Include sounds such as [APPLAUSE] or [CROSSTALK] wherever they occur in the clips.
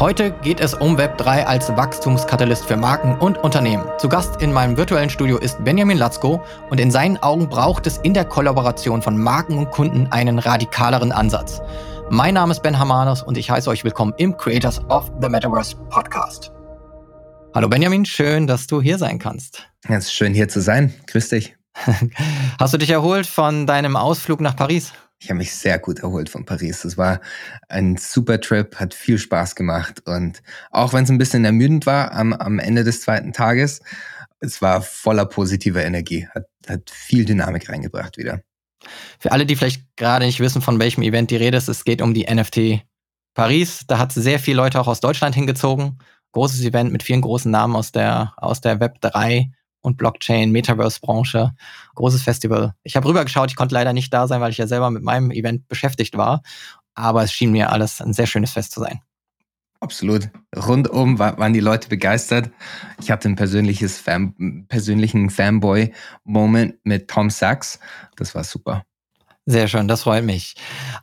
Heute geht es um Web3 als Wachstumskatalyst für Marken und Unternehmen. Zu Gast in meinem virtuellen Studio ist Benjamin Latzko und in seinen Augen braucht es in der Kollaboration von Marken und Kunden einen radikaleren Ansatz. Mein Name ist Ben Hamanos und ich heiße euch willkommen im Creators of the Metaverse Podcast. Hallo Benjamin, schön, dass du hier sein kannst. Es ist schön hier zu sein. Grüß dich. [LAUGHS] Hast du dich erholt von deinem Ausflug nach Paris? Ich habe mich sehr gut erholt von Paris. Es war ein super Trip, hat viel Spaß gemacht und auch wenn es ein bisschen ermüdend war am, am Ende des zweiten Tages, es war voller positiver Energie, hat, hat viel Dynamik reingebracht wieder. Für alle, die vielleicht gerade nicht wissen, von welchem Event die Rede ist, es geht um die NFT Paris. Da hat sehr viele Leute auch aus Deutschland hingezogen. Großes Event mit vielen großen Namen aus der, aus der Web 3 und Blockchain, Metaverse-Branche. Großes Festival. Ich habe rübergeschaut, ich konnte leider nicht da sein, weil ich ja selber mit meinem Event beschäftigt war. Aber es schien mir alles ein sehr schönes Fest zu sein. Absolut. Rundum waren die Leute begeistert. Ich hatte ein persönliches Fan, persönlichen Fanboy-Moment mit Tom Sachs. Das war super. Sehr schön, das freut mich.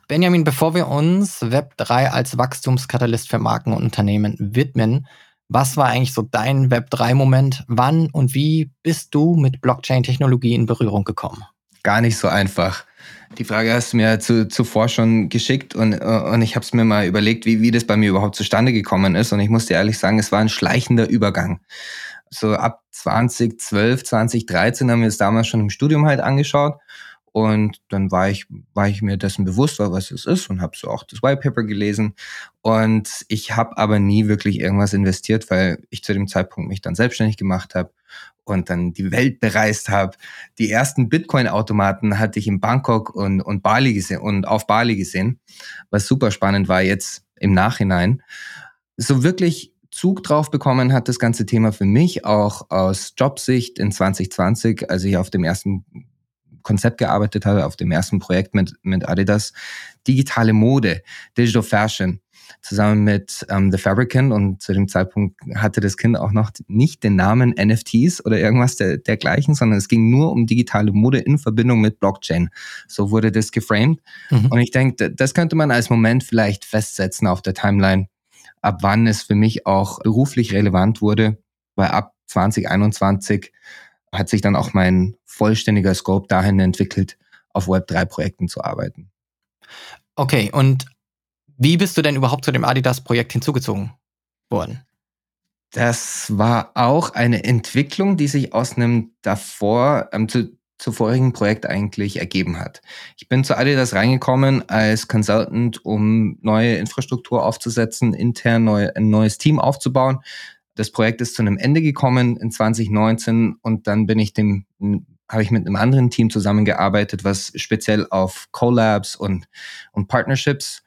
Benjamin, bevor wir uns Web3 als Wachstumskatalyst für Marken und Unternehmen widmen, was war eigentlich so dein Web3-Moment? Wann und wie bist du mit Blockchain-Technologie in Berührung gekommen? Gar nicht so einfach. Die Frage hast du mir zu, zuvor schon geschickt und, und ich habe es mir mal überlegt, wie, wie das bei mir überhaupt zustande gekommen ist. Und ich muss dir ehrlich sagen, es war ein schleichender Übergang. So ab 2012, 2013 haben wir es damals schon im Studium halt angeschaut. Und dann war ich, war ich mir dessen bewusst, was es ist und habe so auch das White Paper gelesen. Und ich habe aber nie wirklich irgendwas investiert, weil ich zu dem Zeitpunkt mich dann selbstständig gemacht habe und dann die Welt bereist habe. Die ersten Bitcoin-Automaten hatte ich in Bangkok und, und Bali gesehen und auf Bali gesehen, was super spannend war jetzt im Nachhinein. So wirklich Zug drauf bekommen hat das ganze Thema für mich auch aus Jobsicht in 2020, als ich auf dem ersten Konzept gearbeitet habe, auf dem ersten Projekt mit, mit Adidas, digitale Mode, Digital Fashion, zusammen mit ähm, The Fabricant und zu dem Zeitpunkt hatte das Kind auch noch nicht den Namen NFTs oder irgendwas der, dergleichen, sondern es ging nur um digitale Mode in Verbindung mit Blockchain. So wurde das geframed. Mhm. Und ich denke, das könnte man als Moment vielleicht festsetzen auf der Timeline, ab wann es für mich auch beruflich relevant wurde, weil ab 2021 hat sich dann auch mein vollständiger Scope dahin entwickelt, auf Web3-Projekten zu arbeiten. Okay, und wie bist du denn überhaupt zu dem Adidas-Projekt hinzugezogen worden? Das war auch eine Entwicklung, die sich aus einem davor, ähm, zu, zu vorigen Projekt eigentlich ergeben hat. Ich bin zu Adidas reingekommen als Consultant, um neue Infrastruktur aufzusetzen, intern neu, ein neues Team aufzubauen. Das Projekt ist zu einem Ende gekommen in 2019 und dann bin ich dem, habe ich mit einem anderen Team zusammengearbeitet, was speziell auf Collabs und, und Partnerships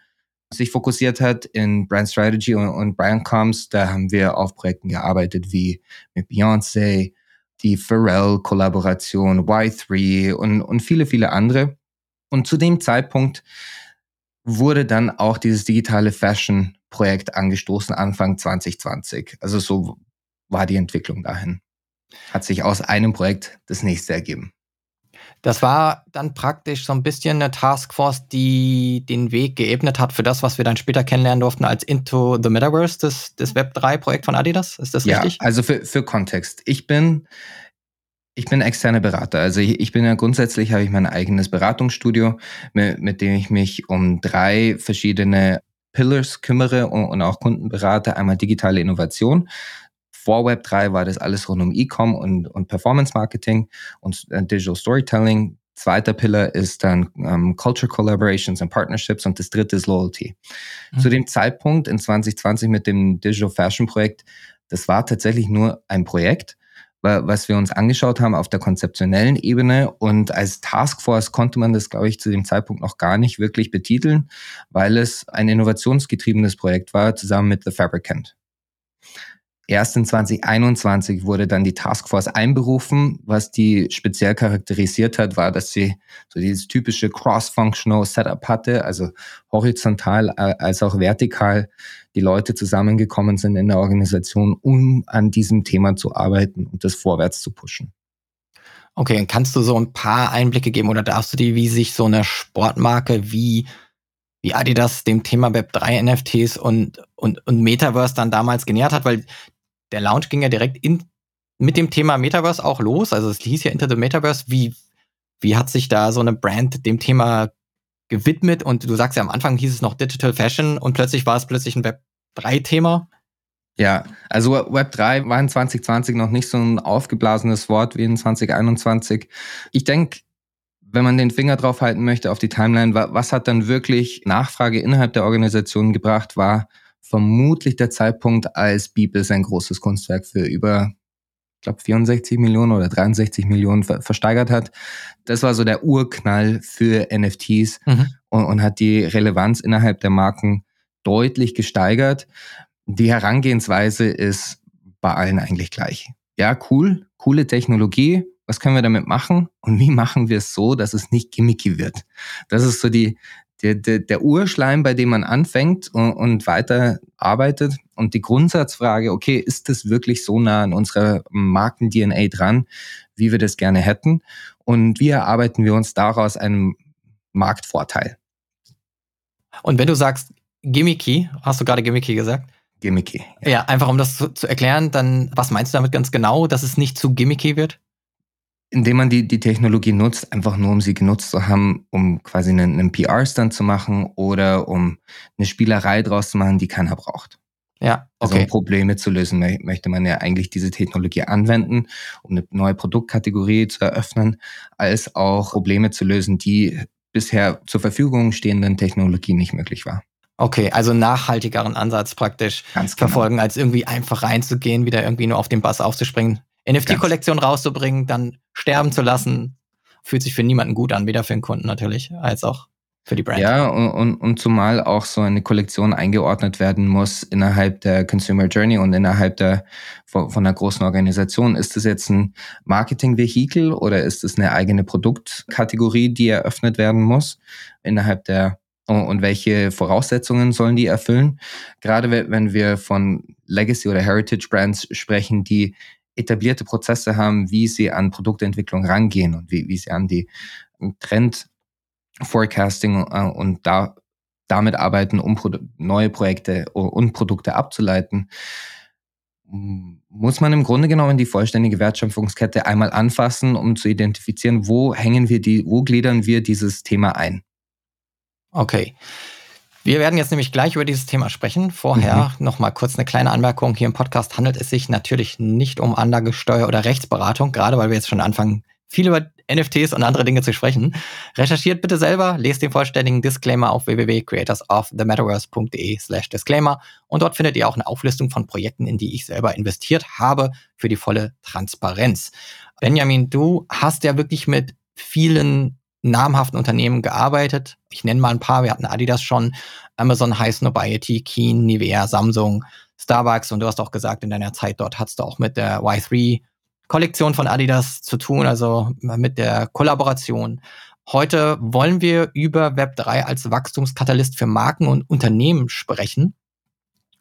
sich fokussiert hat in Brand Strategy und, und Brand Comms. Da haben wir auf Projekten gearbeitet wie mit Beyoncé, die Pharrell-Kollaboration, Y3 und, und viele, viele andere. Und zu dem Zeitpunkt wurde dann auch dieses digitale Fashion Projekt angestoßen Anfang 2020. Also so war die Entwicklung dahin. Hat sich aus einem Projekt das nächste ergeben. Das war dann praktisch so ein bisschen eine Taskforce, die den Weg geebnet hat für das, was wir dann später kennenlernen durften als Into the Metaverse, das, das Web3-Projekt von Adidas. Ist das ja, richtig? Also für, für Kontext. Ich bin, ich bin externer Berater. Also ich, ich bin ja grundsätzlich, habe ich mein eigenes Beratungsstudio, mit, mit dem ich mich um drei verschiedene Pillars kümmere und, und auch Kunden berate. Einmal digitale Innovation. Vor Web3 war das alles rund um E-Com und, und Performance Marketing und äh, Digital Storytelling. Zweiter Pillar ist dann ähm, Culture Collaborations and Partnerships und das dritte ist Loyalty. Mhm. Zu dem Zeitpunkt in 2020 mit dem Digital Fashion Projekt, das war tatsächlich nur ein Projekt, was wir uns angeschaut haben auf der konzeptionellen Ebene. Und als Taskforce konnte man das, glaube ich, zu dem Zeitpunkt noch gar nicht wirklich betiteln, weil es ein innovationsgetriebenes Projekt war, zusammen mit The Fabricant. Erst in 2021 wurde dann die Taskforce einberufen. Was die speziell charakterisiert hat, war, dass sie so dieses typische cross-functional Setup hatte, also horizontal äh, als auch vertikal die Leute zusammengekommen sind in der Organisation, um an diesem Thema zu arbeiten und das vorwärts zu pushen. Okay, kannst du so ein paar Einblicke geben oder darfst du dir, wie sich so eine Sportmarke wie wie Adidas dem Thema Web3 NFTs und, und, und Metaverse dann damals genähert hat, weil der Launch ging ja direkt in, mit dem Thema Metaverse auch los. Also es hieß ja Into the Metaverse. Wie, wie hat sich da so eine Brand dem Thema gewidmet? Und du sagst ja am Anfang hieß es noch Digital Fashion und plötzlich war es plötzlich ein Web3-Thema. Ja, also Web 3 war in 2020 noch nicht so ein aufgeblasenes Wort wie in 2021. Ich denke, wenn man den Finger drauf halten möchte auf die Timeline, was hat dann wirklich Nachfrage innerhalb der Organisation gebracht, war vermutlich der Zeitpunkt, als Bibel sein großes Kunstwerk für über, ich glaube, 64 Millionen oder 63 Millionen versteigert hat. Das war so der Urknall für NFTs mhm. und, und hat die Relevanz innerhalb der Marken deutlich gesteigert. Die Herangehensweise ist bei allen eigentlich gleich. Ja, cool, coole Technologie. Was können wir damit machen? Und wie machen wir es so, dass es nicht gimmicky wird? Das ist so die, der, der, der Urschleim, bei dem man anfängt und, und weiter arbeitet. Und die Grundsatzfrage, okay, ist das wirklich so nah an unserer Marken-DNA dran, wie wir das gerne hätten? Und wie erarbeiten wir uns daraus einen Marktvorteil? Und wenn du sagst gimmicky, hast du gerade gimmicky gesagt? gimmicky. Ja. ja, einfach um das zu, zu, erklären, dann, was meinst du damit ganz genau, dass es nicht zu gimmicky wird? Indem man die, die Technologie nutzt, einfach nur um sie genutzt zu haben, um quasi einen, einen PR-Stand zu machen oder um eine Spielerei draus zu machen, die keiner braucht. Ja, okay. Also um Probleme zu lösen, möchte man ja eigentlich diese Technologie anwenden, um eine neue Produktkategorie zu eröffnen, als auch Probleme zu lösen, die bisher zur Verfügung stehenden Technologien nicht möglich war. Okay, also nachhaltigeren Ansatz praktisch genau. verfolgen, als irgendwie einfach reinzugehen, wieder irgendwie nur auf den Bass aufzuspringen, NFT-Kollektion rauszubringen, dann sterben zu lassen, fühlt sich für niemanden gut an, weder für den Kunden natürlich, als auch für die Brand. Ja, und, und, und zumal auch so eine Kollektion eingeordnet werden muss innerhalb der Consumer Journey und innerhalb der von, von einer großen Organisation. Ist das jetzt ein Marketing-Vehikel oder ist es eine eigene Produktkategorie, die eröffnet werden muss innerhalb der und welche Voraussetzungen sollen die erfüllen? Gerade wenn wir von Legacy oder Heritage Brands sprechen, die etablierte Prozesse haben, wie sie an Produktentwicklung rangehen und wie, wie sie an die Trend Forecasting äh, und da, damit arbeiten, um Pro neue Projekte und Produkte abzuleiten, muss man im Grunde genommen die vollständige Wertschöpfungskette einmal anfassen, um zu identifizieren, wo hängen wir die, wo gliedern wir dieses Thema ein. Okay. Wir werden jetzt nämlich gleich über dieses Thema sprechen. Vorher mhm. noch mal kurz eine kleine Anmerkung. Hier im Podcast handelt es sich natürlich nicht um Anlagesteuer oder Rechtsberatung, gerade weil wir jetzt schon anfangen, viel über NFTs und andere Dinge zu sprechen. Recherchiert bitte selber, lest den vollständigen Disclaimer auf www.creatorsofthemetaverse.de slash Disclaimer und dort findet ihr auch eine Auflistung von Projekten, in die ich selber investiert habe, für die volle Transparenz. Benjamin, du hast ja wirklich mit vielen namhaften Unternehmen gearbeitet. Ich nenne mal ein paar. Wir hatten Adidas schon, Amazon High Snobiety, Keen, Nivea, Samsung, Starbucks und du hast auch gesagt, in deiner Zeit dort hast du auch mit der Y3 Kollektion von Adidas zu tun, also mit der Kollaboration. Heute wollen wir über Web3 als Wachstumskatalyst für Marken und Unternehmen sprechen.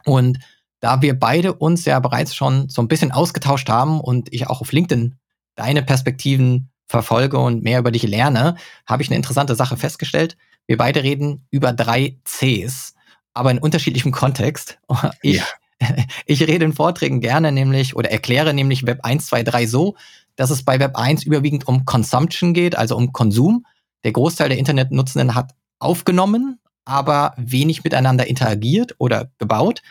Und da wir beide uns ja bereits schon so ein bisschen ausgetauscht haben und ich auch auf LinkedIn deine Perspektiven verfolge und mehr über dich lerne, habe ich eine interessante Sache festgestellt. Wir beide reden über drei Cs, aber in unterschiedlichem Kontext. [LAUGHS] Ich, ja. [LAUGHS] ich rede in Vorträgen gerne nämlich oder erkläre nämlich Web 1, 2, 3 so, dass es bei Web 1 überwiegend um Consumption geht, also um Konsum. Der Großteil der Internetnutzenden hat aufgenommen, aber wenig miteinander interagiert oder gebaut.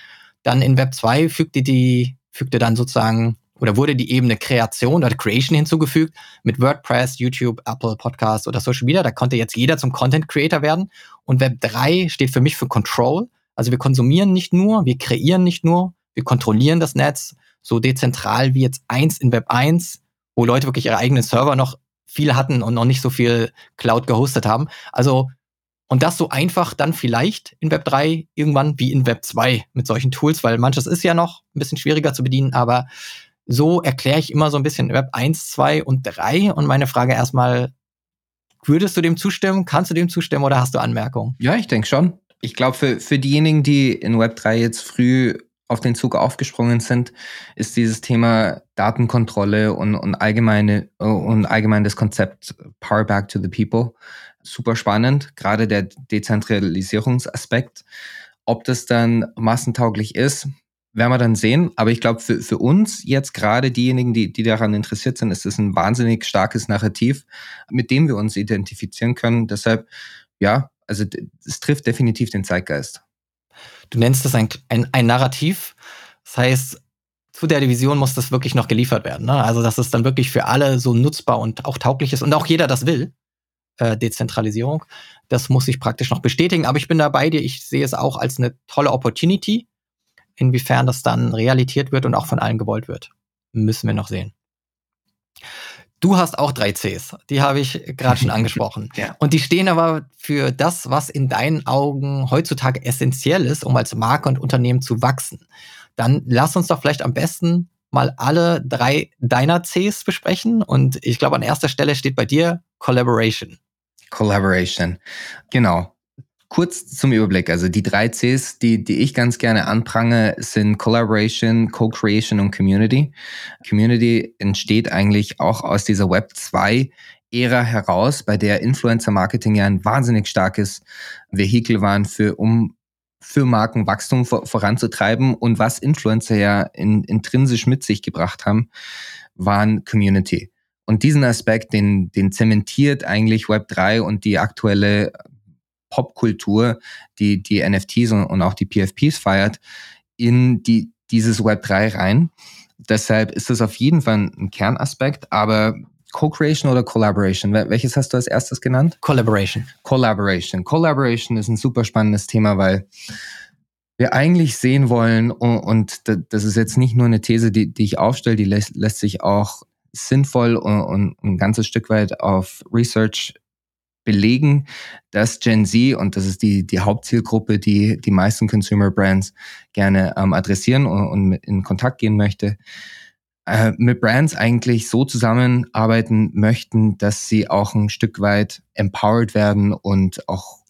Dann in Web 2 fügte die, fügte dann sozusagen oder wurde die Ebene Kreation oder Creation hinzugefügt mit WordPress, YouTube, Apple Podcasts oder Social Media. Da konnte jetzt jeder zum Content Creator werden. Und Web 3 steht für mich für Control. Also wir konsumieren nicht nur, wir kreieren nicht nur, wir kontrollieren das Netz so dezentral wie jetzt eins in Web 1, wo Leute wirklich ihre eigenen Server noch viel hatten und noch nicht so viel Cloud gehostet haben. Also und das so einfach dann vielleicht in Web 3 irgendwann wie in Web 2 mit solchen Tools, weil manches ist ja noch ein bisschen schwieriger zu bedienen, aber so erkläre ich immer so ein bisschen Web 1, 2 und 3. Und meine Frage erstmal, würdest du dem zustimmen? Kannst du dem zustimmen oder hast du Anmerkungen? Ja, ich denke schon. Ich glaube, für, für diejenigen, die in Web 3 jetzt früh auf den Zug aufgesprungen sind, ist dieses Thema Datenkontrolle und, und allgemeine und allgemein das Konzept Power Back to the People super spannend, gerade der Dezentralisierungsaspekt. Ob das dann massentauglich ist, werden wir dann sehen. Aber ich glaube, für, für uns jetzt gerade diejenigen, die, die daran interessiert sind, ist es ein wahnsinnig starkes Narrativ, mit dem wir uns identifizieren können. Deshalb, ja, also es trifft definitiv den Zeitgeist. Du nennst es ein, ein, ein Narrativ. Das heißt, zu der Division muss das wirklich noch geliefert werden. Ne? Also, dass es dann wirklich für alle so nutzbar und auch tauglich ist und auch jeder das will. Äh, Dezentralisierung. Das muss sich praktisch noch bestätigen. Aber ich bin da bei dir. Ich sehe es auch als eine tolle Opportunity. Inwiefern das dann realitiert wird und auch von allen gewollt wird, müssen wir noch sehen. Du hast auch drei Cs, die habe ich gerade schon [LAUGHS] angesprochen. ja. Und die stehen aber für das, was in deinen Augen heutzutage essentiell ist, um als Marke und Unternehmen zu wachsen. Dann lass uns doch vielleicht am besten mal alle drei deiner Cs besprechen. Und ich glaube, an erster Stelle steht bei dir Collaboration. Collaboration. Genau. Kurz zum Überblick. Also die drei Cs, die, die ich ganz gerne anprange, sind Collaboration, Co-Creation und Community. Community entsteht eigentlich auch aus dieser Web 2 Ära heraus, bei der Influencer Marketing ja ein wahnsinnig starkes Vehikel waren für, um für Markenwachstum vor, voranzutreiben. Und was Influencer ja in, intrinsisch mit sich gebracht haben, waren Community. Und diesen Aspekt, den, den zementiert eigentlich Web3 und die aktuelle Popkultur, die die NFTs und, und auch die PFPs feiert, in die, dieses Web3 rein. Deshalb ist das auf jeden Fall ein Kernaspekt, aber Co-Creation oder Collaboration? Welches hast du als erstes genannt? Collaboration. Collaboration. Collaboration ist ein super spannendes Thema, weil wir eigentlich sehen wollen, und das ist jetzt nicht nur eine These, die, die ich aufstelle, die lässt, lässt sich auch sinnvoll und, und ein ganzes Stück weit auf Research belegen, dass Gen Z, und das ist die, die Hauptzielgruppe, die die meisten Consumer Brands gerne ähm, adressieren und, und in Kontakt gehen möchte, äh, mit Brands eigentlich so zusammenarbeiten möchten, dass sie auch ein Stück weit empowered werden und auch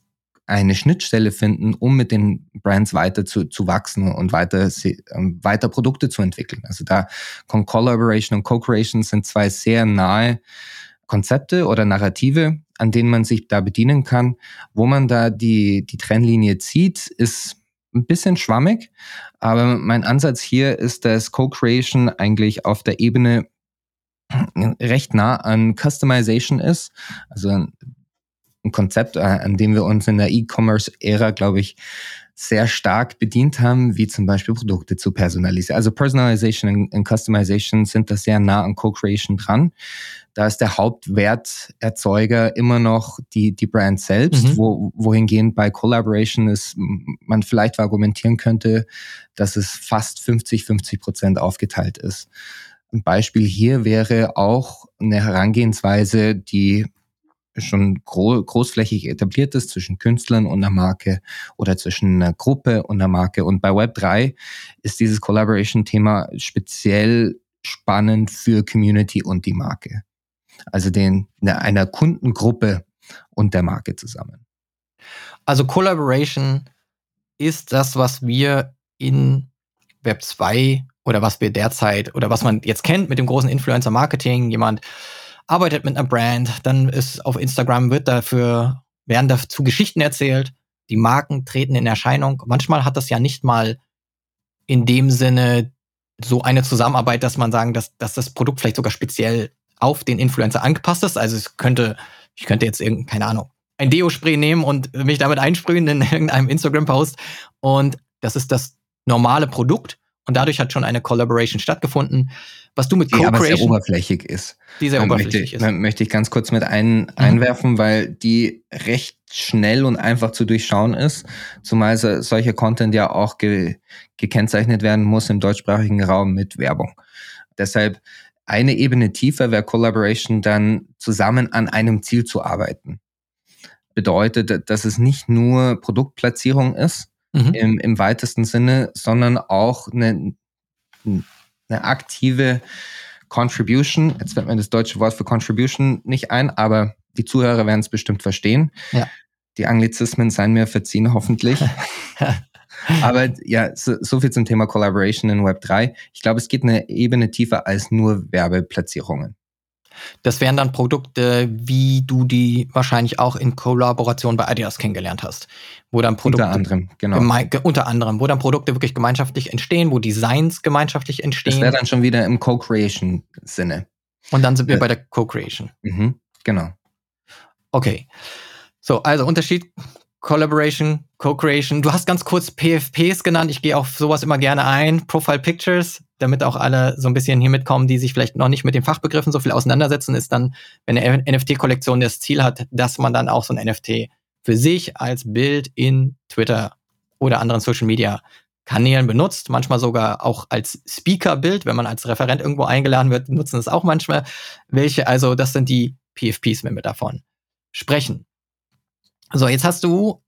eine Schnittstelle finden, um mit den Brands weiter zu, zu wachsen und weiter, ähm, weiter Produkte zu entwickeln. Also da Collaboration und Co-Creation sind zwei sehr nahe Konzepte oder Narrative, an denen man sich da bedienen kann. Wo man da die, die Trennlinie zieht, ist ein bisschen schwammig, aber mein Ansatz hier ist, dass Co-Creation eigentlich auf der Ebene recht nah an Customization ist. Also ein Konzept, äh, an dem wir uns in der E-Commerce-Ära, glaube ich, sehr stark bedient haben, wie zum Beispiel Produkte zu personalisieren. Also Personalization und Customization sind da sehr nah an Co-Creation dran. Da ist der Hauptwerterzeuger immer noch die, die Brand selbst, mhm. wo, wohingehend bei Collaboration ist, man vielleicht argumentieren könnte, dass es fast 50, 50 Prozent aufgeteilt ist. Ein Beispiel hier wäre auch eine Herangehensweise, die schon gro großflächig etabliert ist zwischen Künstlern und einer Marke oder zwischen einer Gruppe und einer Marke. Und bei Web3 ist dieses Collaboration-Thema speziell spannend für Community und die Marke. Also den, einer Kundengruppe und der Marke zusammen. Also Collaboration ist das, was wir in Web 2 oder was wir derzeit oder was man jetzt kennt mit dem großen Influencer-Marketing, jemand arbeitet mit einer Brand, dann ist auf Instagram wird dafür, werden dazu Geschichten erzählt, die Marken treten in Erscheinung. Manchmal hat das ja nicht mal in dem Sinne so eine Zusammenarbeit, dass man sagen, dass, dass das Produkt vielleicht sogar speziell auf den Influencer angepasst ist. Also es könnte, ich könnte jetzt irgendein, keine Ahnung, ein Deo-Spray nehmen und mich damit einsprühen in [LAUGHS] irgendeinem Instagram-Post. Und das ist das normale Produkt. Und dadurch hat schon eine Collaboration stattgefunden. Was du mit die Co-Creation... aber sehr oberflächlich ist. Die sehr oberflächlich möchte, ist. Möchte ich ganz kurz mit ein, mhm. einwerfen, weil die recht schnell und einfach zu durchschauen ist. Zumal solcher Content ja auch ge, gekennzeichnet werden muss im deutschsprachigen Raum mit Werbung. Deshalb eine Ebene tiefer wäre Collaboration dann zusammen an einem Ziel zu arbeiten. Bedeutet, dass es nicht nur Produktplatzierung ist, mhm. im, im weitesten Sinne, sondern auch eine, eine aktive Contribution. Jetzt fällt mir das deutsche Wort für Contribution nicht ein, aber die Zuhörer werden es bestimmt verstehen. Ja. Die Anglizismen seien mir verziehen, hoffentlich. [LAUGHS] aber ja, so, so, viel zum Thema Collaboration in Web 3. Ich glaube, es geht eine Ebene tiefer als nur Werbeplatzierungen. Das wären dann Produkte, wie du die wahrscheinlich auch in Kollaboration bei Adidas kennengelernt hast. Wo dann Produkte. Unter anderem, genau. Unter anderem, wo dann Produkte wirklich gemeinschaftlich entstehen, wo Designs gemeinschaftlich entstehen. Das wäre dann schon wieder im Co-Creation-Sinne. Und dann sind wir ja. bei der Co-Creation. Mhm, genau. Okay. So, also Unterschied Collaboration, Co-Creation. Du hast ganz kurz PFPs genannt. Ich gehe auf sowas immer gerne ein. Profile Pictures, damit auch alle so ein bisschen hier mitkommen, die sich vielleicht noch nicht mit den Fachbegriffen so viel auseinandersetzen, ist dann, wenn eine NFT-Kollektion das Ziel hat, dass man dann auch so ein NFT für sich als Bild in Twitter oder anderen Social Media Kanälen benutzt, manchmal sogar auch als Speaker-Bild, wenn man als Referent irgendwo eingeladen wird, nutzen es auch manchmal welche. Also das sind die PFPs, wenn wir davon sprechen. So, jetzt hast du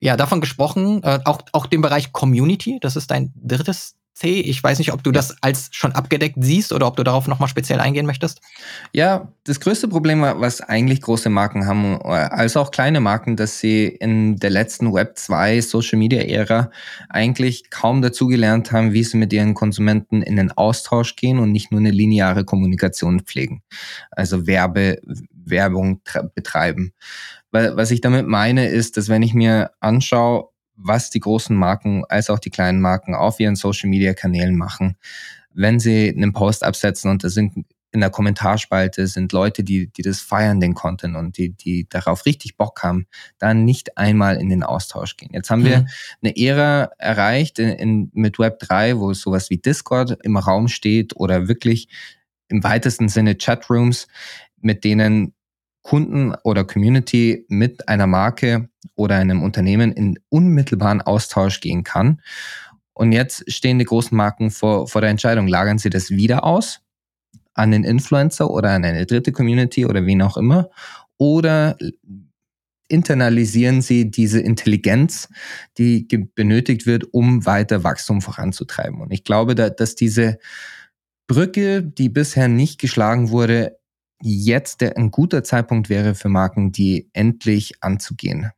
ja davon gesprochen, äh, auch, auch den Bereich Community, das ist dein drittes C. Ich weiß nicht, ob du das als schon abgedeckt siehst oder ob du darauf nochmal speziell eingehen möchtest. Ja, das größte Problem, was eigentlich große Marken haben, als auch kleine Marken, dass sie in der letzten Web 2 Social Media Ära eigentlich kaum dazugelernt haben, wie sie mit ihren Konsumenten in den Austausch gehen und nicht nur eine lineare Kommunikation pflegen. Also Werbe, Werbung betreiben. Weil, was ich damit meine, ist, dass wenn ich mir anschaue, was die großen Marken als auch die kleinen Marken auf ihren Social-Media-Kanälen machen, wenn sie einen Post absetzen und da sind in der Kommentarspalte sind Leute, die, die das feiern, den Content und die, die darauf richtig Bock haben, dann nicht einmal in den Austausch gehen. Jetzt haben mhm. wir eine Ära erreicht in, in, mit Web 3, wo sowas wie Discord im Raum steht oder wirklich im weitesten Sinne Chatrooms, mit denen Kunden oder Community mit einer Marke oder einem Unternehmen in unmittelbaren Austausch gehen kann. Und jetzt stehen die großen Marken vor, vor der Entscheidung, lagern sie das wieder aus an den Influencer oder an eine dritte Community oder wen auch immer oder internalisieren sie diese Intelligenz, die benötigt wird, um weiter Wachstum voranzutreiben. Und ich glaube, dass diese Brücke, die bisher nicht geschlagen wurde, jetzt der, ein guter Zeitpunkt wäre für Marken, die endlich anzugehen,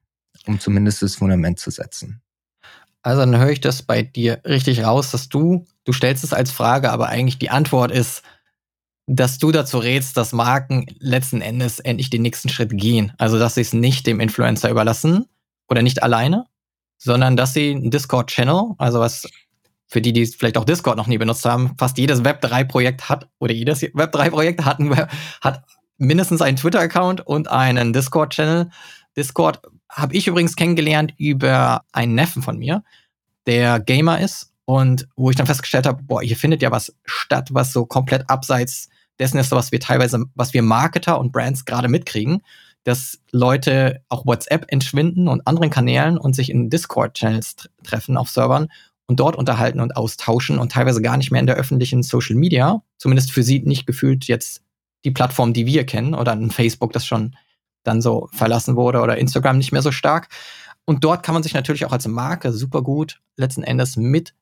um zumindest das Fundament zu setzen. Also dann höre ich das bei dir richtig raus, dass du, du stellst es als Frage, aber eigentlich die Antwort ist, dass du dazu rätst, dass Marken letzten Endes endlich den nächsten Schritt gehen. Also dass sie es nicht dem Influencer überlassen oder nicht alleine, sondern dass sie einen Discord-Channel, also was für die, die vielleicht auch Discord noch nie benutzt haben, fast jedes Web3-Projekt hat, oder jedes Web3-Projekt hat, hat mindestens einen Twitter-Account und einen Discord-Channel. Discord habe ich übrigens kennengelernt über einen Neffen von mir, der Gamer ist und wo ich dann festgestellt habe, boah, hier findet ja was statt, was so komplett abseits dessen ist, was wir teilweise, was wir Marketer und Brands gerade mitkriegen, dass Leute auch WhatsApp entschwinden und anderen Kanälen und sich in Discord-Channels treffen auf Servern und dort unterhalten und austauschen und teilweise gar nicht mehr in der öffentlichen Social Media, zumindest für sie nicht gefühlt jetzt die Plattform, die wir kennen oder ein Facebook, das schon dann so verlassen wurde oder Instagram nicht mehr so stark. Und dort kann man sich natürlich auch als Marke super gut letzten Endes mit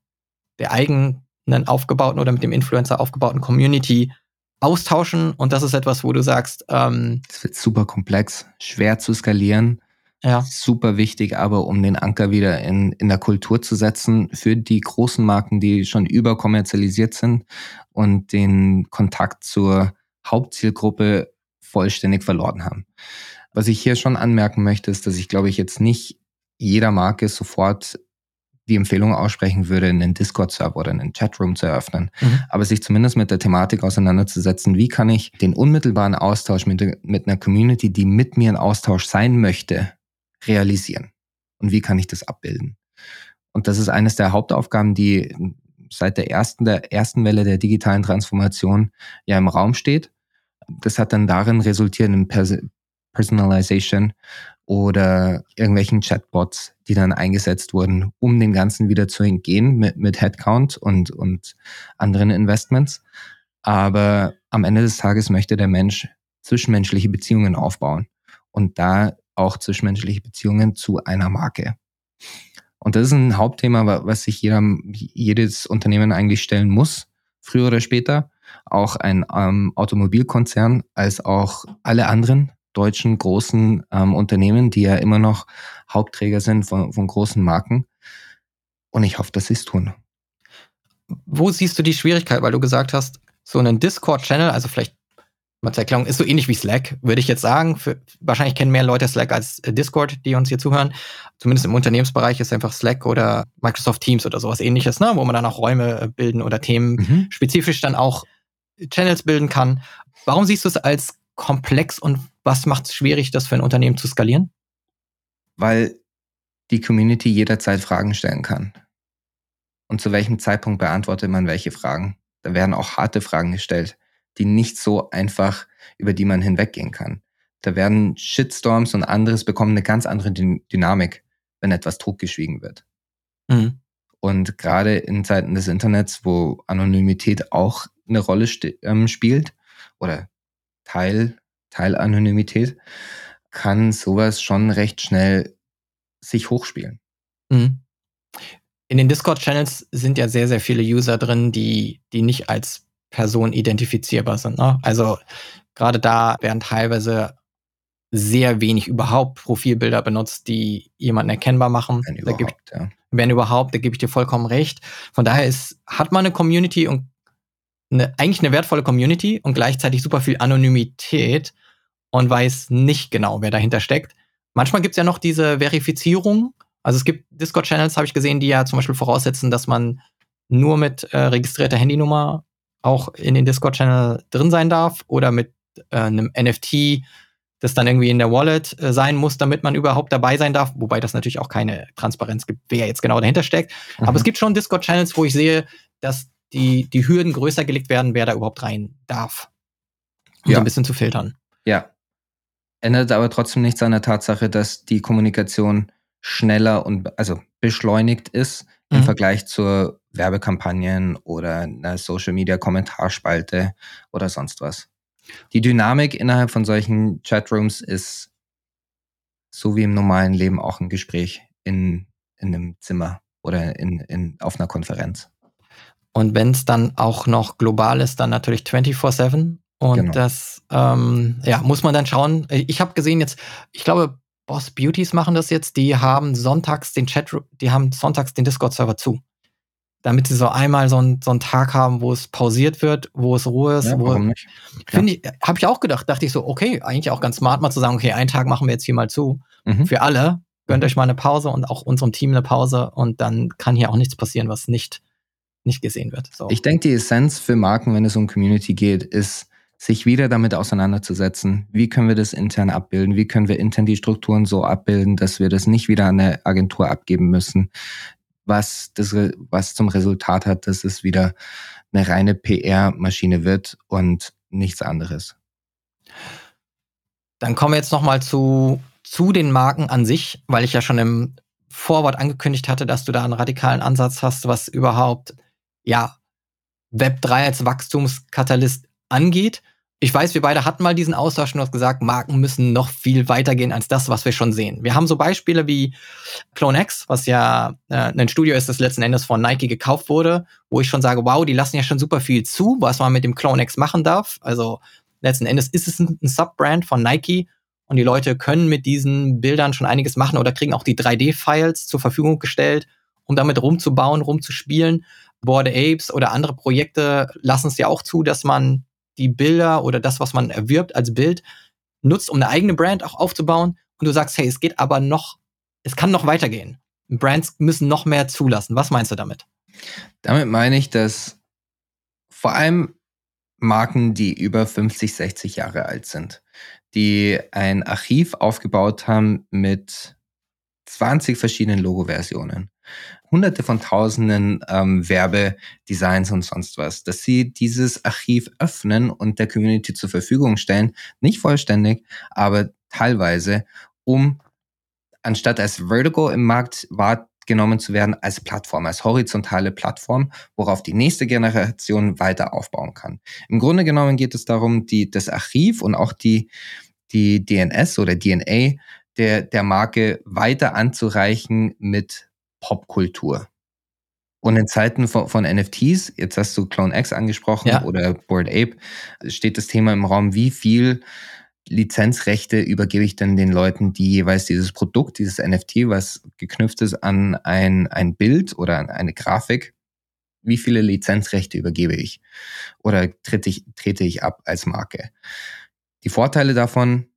der eigenen aufgebauten oder mit dem Influencer aufgebauten Community austauschen. Und das ist etwas, wo du sagst, ähm, es wird super komplex, schwer zu skalieren. Ja. Super wichtig, aber um den Anker wieder in, in der Kultur zu setzen für die großen Marken, die schon überkommerzialisiert sind und den Kontakt zur Hauptzielgruppe vollständig verloren haben. Was ich hier schon anmerken möchte, ist, dass ich glaube ich jetzt nicht jeder Marke sofort die Empfehlung aussprechen würde, einen Discord-Server oder einen Chatroom zu eröffnen, mhm. aber sich zumindest mit der Thematik auseinanderzusetzen, wie kann ich den unmittelbaren Austausch mit, mit einer Community, die mit mir in Austausch sein möchte, realisieren? Und wie kann ich das abbilden? Und das ist eines der Hauptaufgaben, die seit der ersten, der ersten Welle der digitalen Transformation ja im Raum steht. Das hat dann darin resultiert in Pers Personalization oder irgendwelchen Chatbots, die dann eingesetzt wurden, um dem Ganzen wieder zu entgehen mit, mit Headcount und, und anderen Investments. Aber am Ende des Tages möchte der Mensch zwischenmenschliche Beziehungen aufbauen. Und da auch zwischenmenschliche Beziehungen zu einer Marke. Und das ist ein Hauptthema, was sich jeder, jedes Unternehmen eigentlich stellen muss, früher oder später. Auch ein ähm, Automobilkonzern als auch alle anderen deutschen großen ähm, Unternehmen, die ja immer noch Hauptträger sind von, von großen Marken. Und ich hoffe, dass sie es tun. Wo siehst du die Schwierigkeit, weil du gesagt hast, so einen Discord-Channel, also vielleicht Erklärung, ist so ähnlich wie Slack, würde ich jetzt sagen. Für, wahrscheinlich kennen mehr Leute Slack als äh, Discord, die uns hier zuhören. Zumindest im Unternehmensbereich ist einfach Slack oder Microsoft Teams oder sowas ähnliches, ne? wo man dann auch Räume äh, bilden oder Themen mhm. spezifisch dann auch Channels bilden kann. Warum siehst du es als komplex und was macht es schwierig, das für ein Unternehmen zu skalieren? Weil die Community jederzeit Fragen stellen kann. Und zu welchem Zeitpunkt beantwortet man welche Fragen? Da werden auch harte Fragen gestellt die nicht so einfach, über die man hinweggehen kann. Da werden Shitstorms und anderes bekommen eine ganz andere Dynamik, wenn etwas totgeschwiegen wird. Mhm. Und gerade in Zeiten des Internets, wo Anonymität auch eine Rolle ähm, spielt oder Teil, Teilanonymität, kann sowas schon recht schnell sich hochspielen. Mhm. In den Discord-Channels sind ja sehr, sehr viele User drin, die, die nicht als Person identifizierbar sind. Ne? Also gerade da werden teilweise sehr wenig überhaupt Profilbilder benutzt, die jemanden erkennbar machen. Wenn überhaupt, gibt, ja. Wenn überhaupt, da gebe ich dir vollkommen recht. Von daher ist, hat man eine Community und eine, eigentlich eine wertvolle Community und gleichzeitig super viel Anonymität und weiß nicht genau, wer dahinter steckt. Manchmal gibt es ja noch diese Verifizierung. Also es gibt Discord-Channels, habe ich gesehen, die ja zum Beispiel voraussetzen, dass man nur mit äh, registrierter Handynummer auch in den Discord-Channel drin sein darf oder mit äh, einem NFT, das dann irgendwie in der Wallet äh, sein muss, damit man überhaupt dabei sein darf, wobei das natürlich auch keine Transparenz gibt, wer jetzt genau dahinter steckt. Mhm. Aber es gibt schon Discord-Channels, wo ich sehe, dass die, die Hürden größer gelegt werden, wer da überhaupt rein darf. Um ja. so ein bisschen zu filtern. Ja. Ändert aber trotzdem nichts an der Tatsache, dass die Kommunikation schneller und also beschleunigt ist mhm. im Vergleich zur Werbekampagnen oder einer Social Media Kommentarspalte oder sonst was. Die Dynamik innerhalb von solchen Chatrooms ist so wie im normalen Leben auch ein Gespräch in, in einem Zimmer oder in, in, auf einer Konferenz. Und wenn es dann auch noch global ist, dann natürlich 24-7. Und genau. das ähm, ja, muss man dann schauen. Ich habe gesehen jetzt, ich glaube, Boss Beauties machen das jetzt, die haben sonntags den Chat, die haben sonntags den Discord-Server zu damit sie so einmal so, ein, so einen Tag haben, wo es pausiert wird, wo es Ruhe ist. Ja, wo, warum nicht? Finde ich, habe ich auch gedacht, dachte ich so, okay, eigentlich auch ganz smart mal zu sagen, okay, einen Tag machen wir jetzt hier mal zu. Mhm. Für alle, gönnt euch mal eine Pause und auch unserem Team eine Pause und dann kann hier auch nichts passieren, was nicht, nicht gesehen wird. So. Ich denke, die Essenz für Marken, wenn es um Community geht, ist, sich wieder damit auseinanderzusetzen. Wie können wir das intern abbilden? Wie können wir intern die Strukturen so abbilden, dass wir das nicht wieder an eine Agentur abgeben müssen? Was, das, was zum Resultat hat, dass es wieder eine reine PR-Maschine wird und nichts anderes. Dann kommen wir jetzt nochmal zu, zu den Marken an sich, weil ich ja schon im Vorwort angekündigt hatte, dass du da einen radikalen Ansatz hast, was überhaupt, ja, Web 3 als Wachstumskatalyst angeht ich weiß, wir beide hatten mal diesen Austausch und hast gesagt, Marken müssen noch viel weitergehen als das, was wir schon sehen. Wir haben so Beispiele wie CloneX, was ja äh, ein Studio ist, das letzten Endes von Nike gekauft wurde, wo ich schon sage, wow, die lassen ja schon super viel zu, was man mit dem CloneX machen darf. Also letzten Endes ist es ein, ein Subbrand von Nike und die Leute können mit diesen Bildern schon einiges machen oder kriegen auch die 3D-Files zur Verfügung gestellt, um damit rumzubauen, rumzuspielen. Board Apes oder andere Projekte lassen es ja auch zu, dass man die Bilder oder das, was man erwirbt als Bild, nutzt, um eine eigene Brand auch aufzubauen. Und du sagst, hey, es geht aber noch, es kann noch weitergehen. Brands müssen noch mehr zulassen. Was meinst du damit? Damit meine ich, dass vor allem Marken, die über 50, 60 Jahre alt sind, die ein Archiv aufgebaut haben mit 20 verschiedenen Logo-Versionen, hunderte von tausenden ähm, Werbedesigns und sonst was, dass sie dieses Archiv öffnen und der Community zur Verfügung stellen, nicht vollständig, aber teilweise, um anstatt als Vertical im Markt wahrgenommen zu werden, als Plattform, als horizontale Plattform, worauf die nächste Generation weiter aufbauen kann. Im Grunde genommen geht es darum, die, das Archiv und auch die, die DNS oder DNA der, der Marke weiter anzureichen mit Popkultur. Und in Zeiten von, von, NFTs, jetzt hast du Clone X angesprochen ja. oder Board Ape, steht das Thema im Raum, wie viel Lizenzrechte übergebe ich denn den Leuten, die jeweils dieses Produkt, dieses NFT, was geknüpft ist an ein, ein Bild oder an eine Grafik, Wie viele Lizenzrechte übergebe ich? Oder trete ich, trete ich ab als Marke? Die Vorteile davon,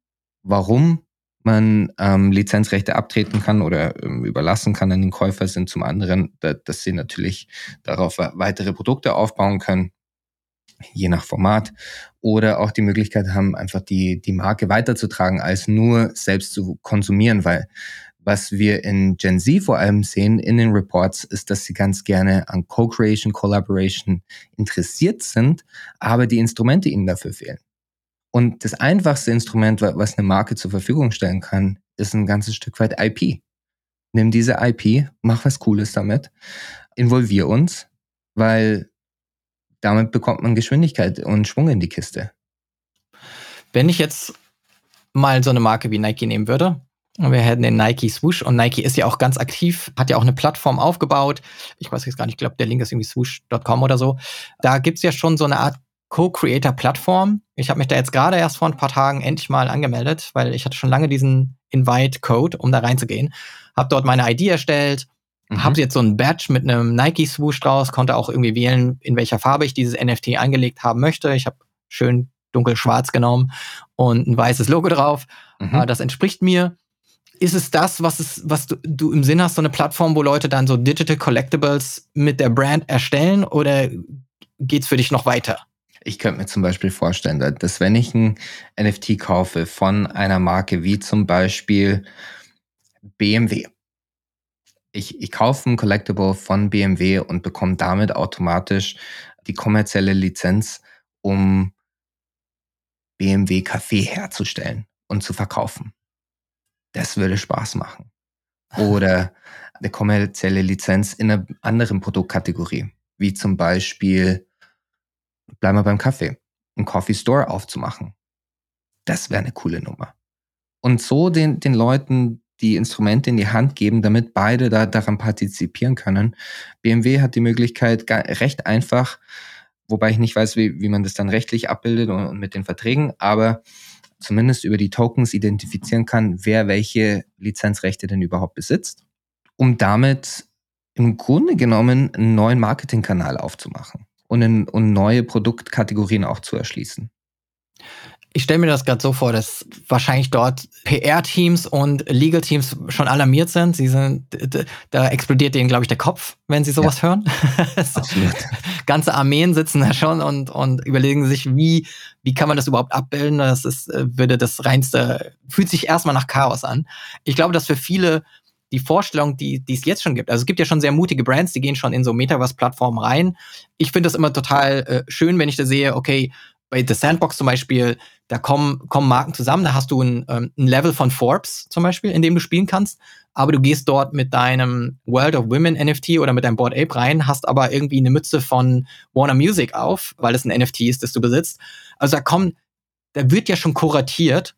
warum man ähm, Lizenzrechte abtreten kann oder ähm, überlassen kann an den Käufer, sind zum anderen, da, dass sie natürlich darauf weitere Produkte aufbauen können, je nach Format, oder auch die Möglichkeit haben, einfach die, die Marke weiterzutragen, als nur selbst zu konsumieren, weil was wir in Gen Z vor allem sehen in den Reports, ist, dass sie ganz gerne an Co-Creation, Collaboration interessiert sind, aber die Instrumente ihnen dafür fehlen. Und das einfachste Instrument, was eine Marke zur Verfügung stellen kann, ist ein ganzes Stück weit IP. Nimm diese IP, mach was Cooles damit, involvier uns, weil damit bekommt man Geschwindigkeit und Schwung in die Kiste. Wenn ich jetzt mal so eine Marke wie Nike nehmen würde, wir hätten den Nike Swoosh und Nike ist ja auch ganz aktiv, hat ja auch eine Plattform aufgebaut. Ich weiß jetzt gar nicht, ich glaube, der Link ist irgendwie swoosh.com oder so. Da gibt's ja schon so eine Art Co-Creator-Plattform. Ich habe mich da jetzt gerade erst vor ein paar Tagen endlich mal angemeldet, weil ich hatte schon lange diesen Invite-Code, um da reinzugehen. Habe dort meine ID erstellt, mhm. habe jetzt so ein Badge mit einem Nike-Swoosh draus, konnte auch irgendwie wählen, in welcher Farbe ich dieses NFT angelegt haben möchte. Ich habe schön dunkel-schwarz genommen und ein weißes Logo drauf. Mhm. Äh, das entspricht mir. Ist es das, was, es, was du, du im Sinn hast, so eine Plattform, wo Leute dann so Digital Collectibles mit der Brand erstellen oder geht's für dich noch weiter? Ich könnte mir zum Beispiel vorstellen, dass wenn ich ein NFT kaufe von einer Marke wie zum Beispiel BMW, ich, ich kaufe ein Collectible von BMW und bekomme damit automatisch die kommerzielle Lizenz, um BMW Kaffee herzustellen und zu verkaufen. Das würde Spaß machen. Oder eine kommerzielle Lizenz in einer anderen Produktkategorie, wie zum Beispiel bleiben wir beim Kaffee, einen Coffee Store aufzumachen. Das wäre eine coole Nummer. Und so den, den Leuten die Instrumente in die Hand geben, damit beide da daran partizipieren können. BMW hat die Möglichkeit, recht einfach, wobei ich nicht weiß, wie, wie man das dann rechtlich abbildet und, und mit den Verträgen, aber zumindest über die Tokens identifizieren kann, wer welche Lizenzrechte denn überhaupt besitzt, um damit im Grunde genommen einen neuen Marketingkanal aufzumachen und, in, und neue Produktkategorien auch zu erschließen. Ich stelle mir das gerade so vor, dass wahrscheinlich dort PR-Teams und Legal-Teams schon alarmiert sind. Sie sind, da explodiert denen, glaube ich, der Kopf, wenn sie sowas ja, hören. [LAUGHS] Absolut. Ganze Armeen sitzen da schon und, und überlegen sich, wie, wie kann man das überhaupt abbilden? Das ist, äh, würde das reinste, fühlt sich erstmal nach Chaos an. Ich glaube, dass für viele die Vorstellung, die, es jetzt schon gibt. Also es gibt ja schon sehr mutige Brands, die gehen schon in so Metaverse-Plattformen rein. Ich finde das immer total äh, schön, wenn ich da sehe, okay, bei The Sandbox zum Beispiel, da kommen, kommen Marken zusammen, da hast du ein, ähm, ein Level von Forbes zum Beispiel, in dem du spielen kannst, aber du gehst dort mit deinem World of Women NFT oder mit deinem Board Ape rein, hast aber irgendwie eine Mütze von Warner Music auf, weil es ein NFT ist, das du besitzt. Also da kommen, da wird ja schon kuratiert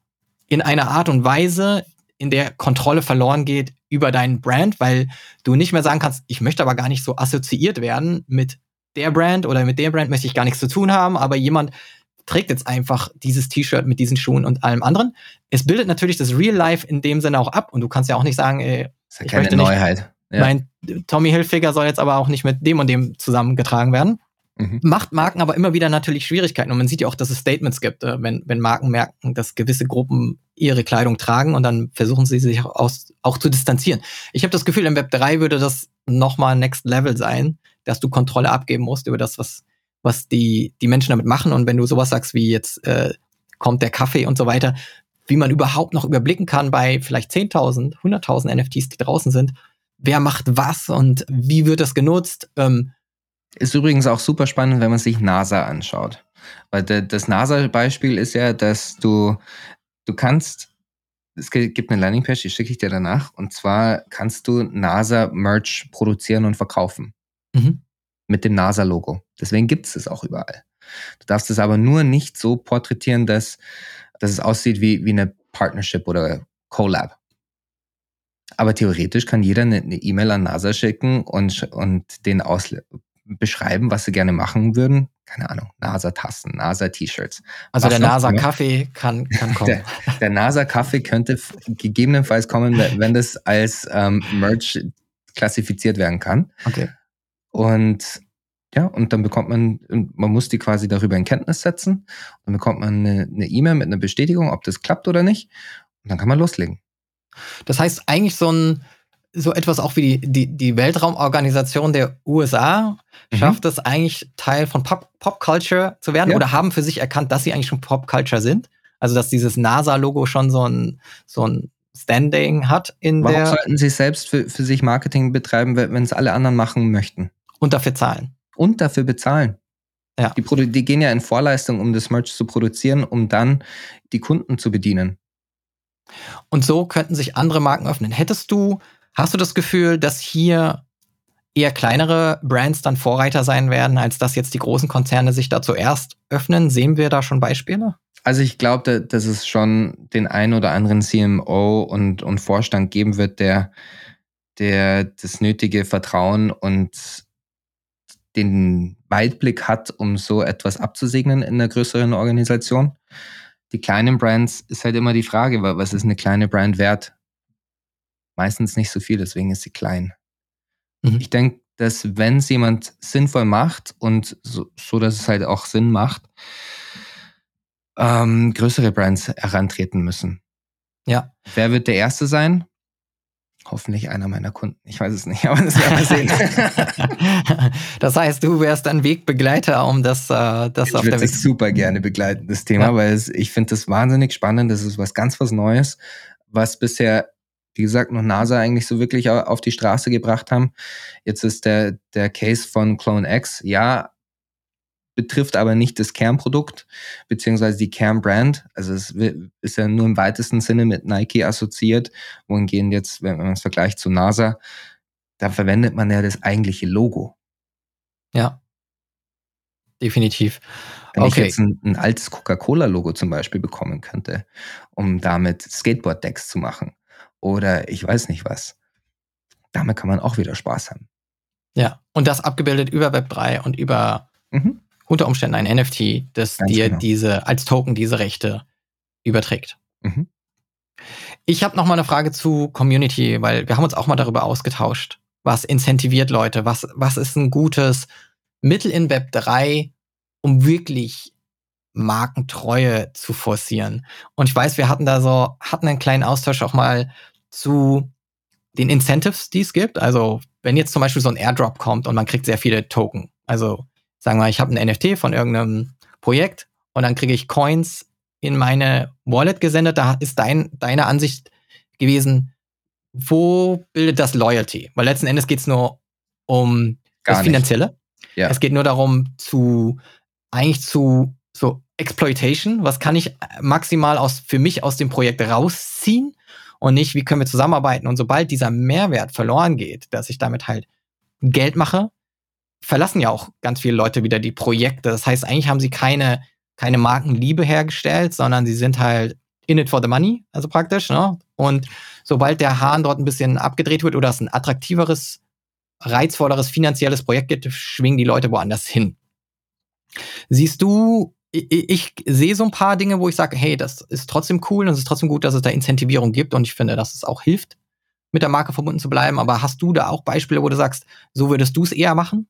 in einer Art und Weise, in der Kontrolle verloren geht über deinen Brand, weil du nicht mehr sagen kannst, ich möchte aber gar nicht so assoziiert werden mit der Brand oder mit der Brand möchte ich gar nichts zu tun haben, aber jemand trägt jetzt einfach dieses T-Shirt mit diesen Schuhen und allem anderen. Es bildet natürlich das Real Life in dem Sinne auch ab und du kannst ja auch nicht sagen, ey, ist ja keine Neuheit. Ja. Mein Tommy Hilfiger soll jetzt aber auch nicht mit dem und dem zusammengetragen werden. Mhm. Macht Marken aber immer wieder natürlich Schwierigkeiten. Und man sieht ja auch, dass es Statements gibt, äh, wenn, wenn Marken merken, dass gewisse Gruppen ihre Kleidung tragen und dann versuchen sie sich aus, auch zu distanzieren. Ich habe das Gefühl, im Web 3 würde das nochmal Next Level sein, dass du Kontrolle abgeben musst über das, was, was die, die Menschen damit machen. Und wenn du sowas sagst wie jetzt äh, kommt der Kaffee und so weiter, wie man überhaupt noch überblicken kann bei vielleicht 10.000, 100.000 NFTs, die draußen sind, wer macht was und wie wird das genutzt, ähm, ist übrigens auch super spannend, wenn man sich NASA anschaut. Weil das NASA-Beispiel ist ja, dass du, du kannst, es gibt eine Landingpage, die schicke ich dir danach. Und zwar kannst du NASA-Merch produzieren und verkaufen. Mhm. Mit dem NASA-Logo. Deswegen gibt es es auch überall. Du darfst es aber nur nicht so porträtieren, dass, dass es aussieht wie, wie eine Partnership oder Collab. Aber theoretisch kann jeder eine E-Mail an NASA schicken und, und den aus, beschreiben, was sie gerne machen würden. Keine Ahnung, NASA-Tassen, NASA-T-Shirts. Also der NASA-Kaffee kann, kann kommen. Der, der NASA-Kaffee könnte gegebenenfalls kommen, wenn das als ähm, Merch klassifiziert werden kann. Okay. Und Ja, und dann bekommt man, man muss die quasi darüber in Kenntnis setzen. Dann bekommt man eine E-Mail mit einer Bestätigung, ob das klappt oder nicht. Und dann kann man loslegen. Das heißt eigentlich so ein, so etwas auch wie die, die, die Weltraumorganisation der USA mhm. schafft es eigentlich Teil von Pop, Pop Culture zu werden ja. oder haben für sich erkannt, dass sie eigentlich schon Pop Culture sind. Also dass dieses NASA-Logo schon so ein, so ein Standing hat in Warum der. Warum sollten sie selbst für, für sich Marketing betreiben, wenn es alle anderen machen möchten? Und dafür zahlen. Und dafür bezahlen. Ja. Die, die gehen ja in Vorleistung, um das Merch zu produzieren, um dann die Kunden zu bedienen. Und so könnten sich andere Marken öffnen. Hättest du Hast du das Gefühl, dass hier eher kleinere Brands dann Vorreiter sein werden, als dass jetzt die großen Konzerne sich da zuerst öffnen? Sehen wir da schon Beispiele? Also ich glaube, dass es schon den einen oder anderen CMO und, und Vorstand geben wird, der, der das nötige Vertrauen und den Weitblick hat, um so etwas abzusegnen in einer größeren Organisation. Die kleinen Brands ist halt immer die Frage, was ist eine kleine Brand wert? Meistens nicht so viel, deswegen ist sie klein. Mhm. Ich denke, dass wenn es jemand sinnvoll macht und so, so, dass es halt auch Sinn macht, ähm, größere Brands herantreten müssen. Ja. Wer wird der Erste sein? Hoffentlich einer meiner Kunden. Ich weiß es nicht, [LAUGHS] aber das werden wir sehen. [LAUGHS] das heißt, du wärst ein Wegbegleiter, um das, äh, das ich auf der Weg. Ich super gerne begleiten, das Thema, ja. weil es, ich finde das wahnsinnig spannend. Das ist was ganz was Neues, was bisher wie gesagt, noch NASA eigentlich so wirklich auf die Straße gebracht haben. Jetzt ist der, der Case von Clone X, ja, betrifft aber nicht das Kernprodukt, beziehungsweise die Kernbrand. Also es ist ja nur im weitesten Sinne mit Nike assoziiert, wohingehend jetzt, wenn man es vergleicht zu NASA, da verwendet man ja das eigentliche Logo. Ja. Definitiv. Wenn okay. ich jetzt ein, ein altes Coca-Cola-Logo zum Beispiel bekommen könnte, um damit Skateboard-Decks zu machen, oder ich weiß nicht was. Damit kann man auch wieder Spaß haben. Ja, und das abgebildet über Web3 und über mhm. unter Umständen ein NFT, das Ganz dir genau. diese als Token diese Rechte überträgt. Mhm. Ich habe noch mal eine Frage zu Community, weil wir haben uns auch mal darüber ausgetauscht. Was incentiviert Leute? Was, was ist ein gutes Mittel in Web 3, um wirklich Markentreue zu forcieren? Und ich weiß, wir hatten da so, hatten einen kleinen Austausch auch mal zu den Incentives, die es gibt. Also wenn jetzt zum Beispiel so ein Airdrop kommt und man kriegt sehr viele Token. Also sagen wir, ich habe ein NFT von irgendeinem Projekt und dann kriege ich Coins in meine Wallet gesendet. Da ist dein, deine Ansicht gewesen, wo bildet das Loyalty? Weil letzten Endes geht es nur um Gar das Finanzielle. Ja. Es geht nur darum, zu eigentlich zu so Exploitation. Was kann ich maximal aus, für mich aus dem Projekt rausziehen? und nicht, wie können wir zusammenarbeiten. Und sobald dieser Mehrwert verloren geht, dass ich damit halt Geld mache, verlassen ja auch ganz viele Leute wieder die Projekte. Das heißt, eigentlich haben sie keine, keine Markenliebe hergestellt, sondern sie sind halt in it for the money, also praktisch. Ne? Und sobald der Hahn dort ein bisschen abgedreht wird oder es ein attraktiveres, reizvolleres finanzielles Projekt gibt, schwingen die Leute woanders hin. Siehst du ich, ich sehe so ein paar Dinge, wo ich sage, hey, das ist trotzdem cool und es ist trotzdem gut, dass es da Incentivierung gibt und ich finde, dass es auch hilft, mit der Marke verbunden zu bleiben. Aber hast du da auch Beispiele, wo du sagst, so würdest du es eher machen?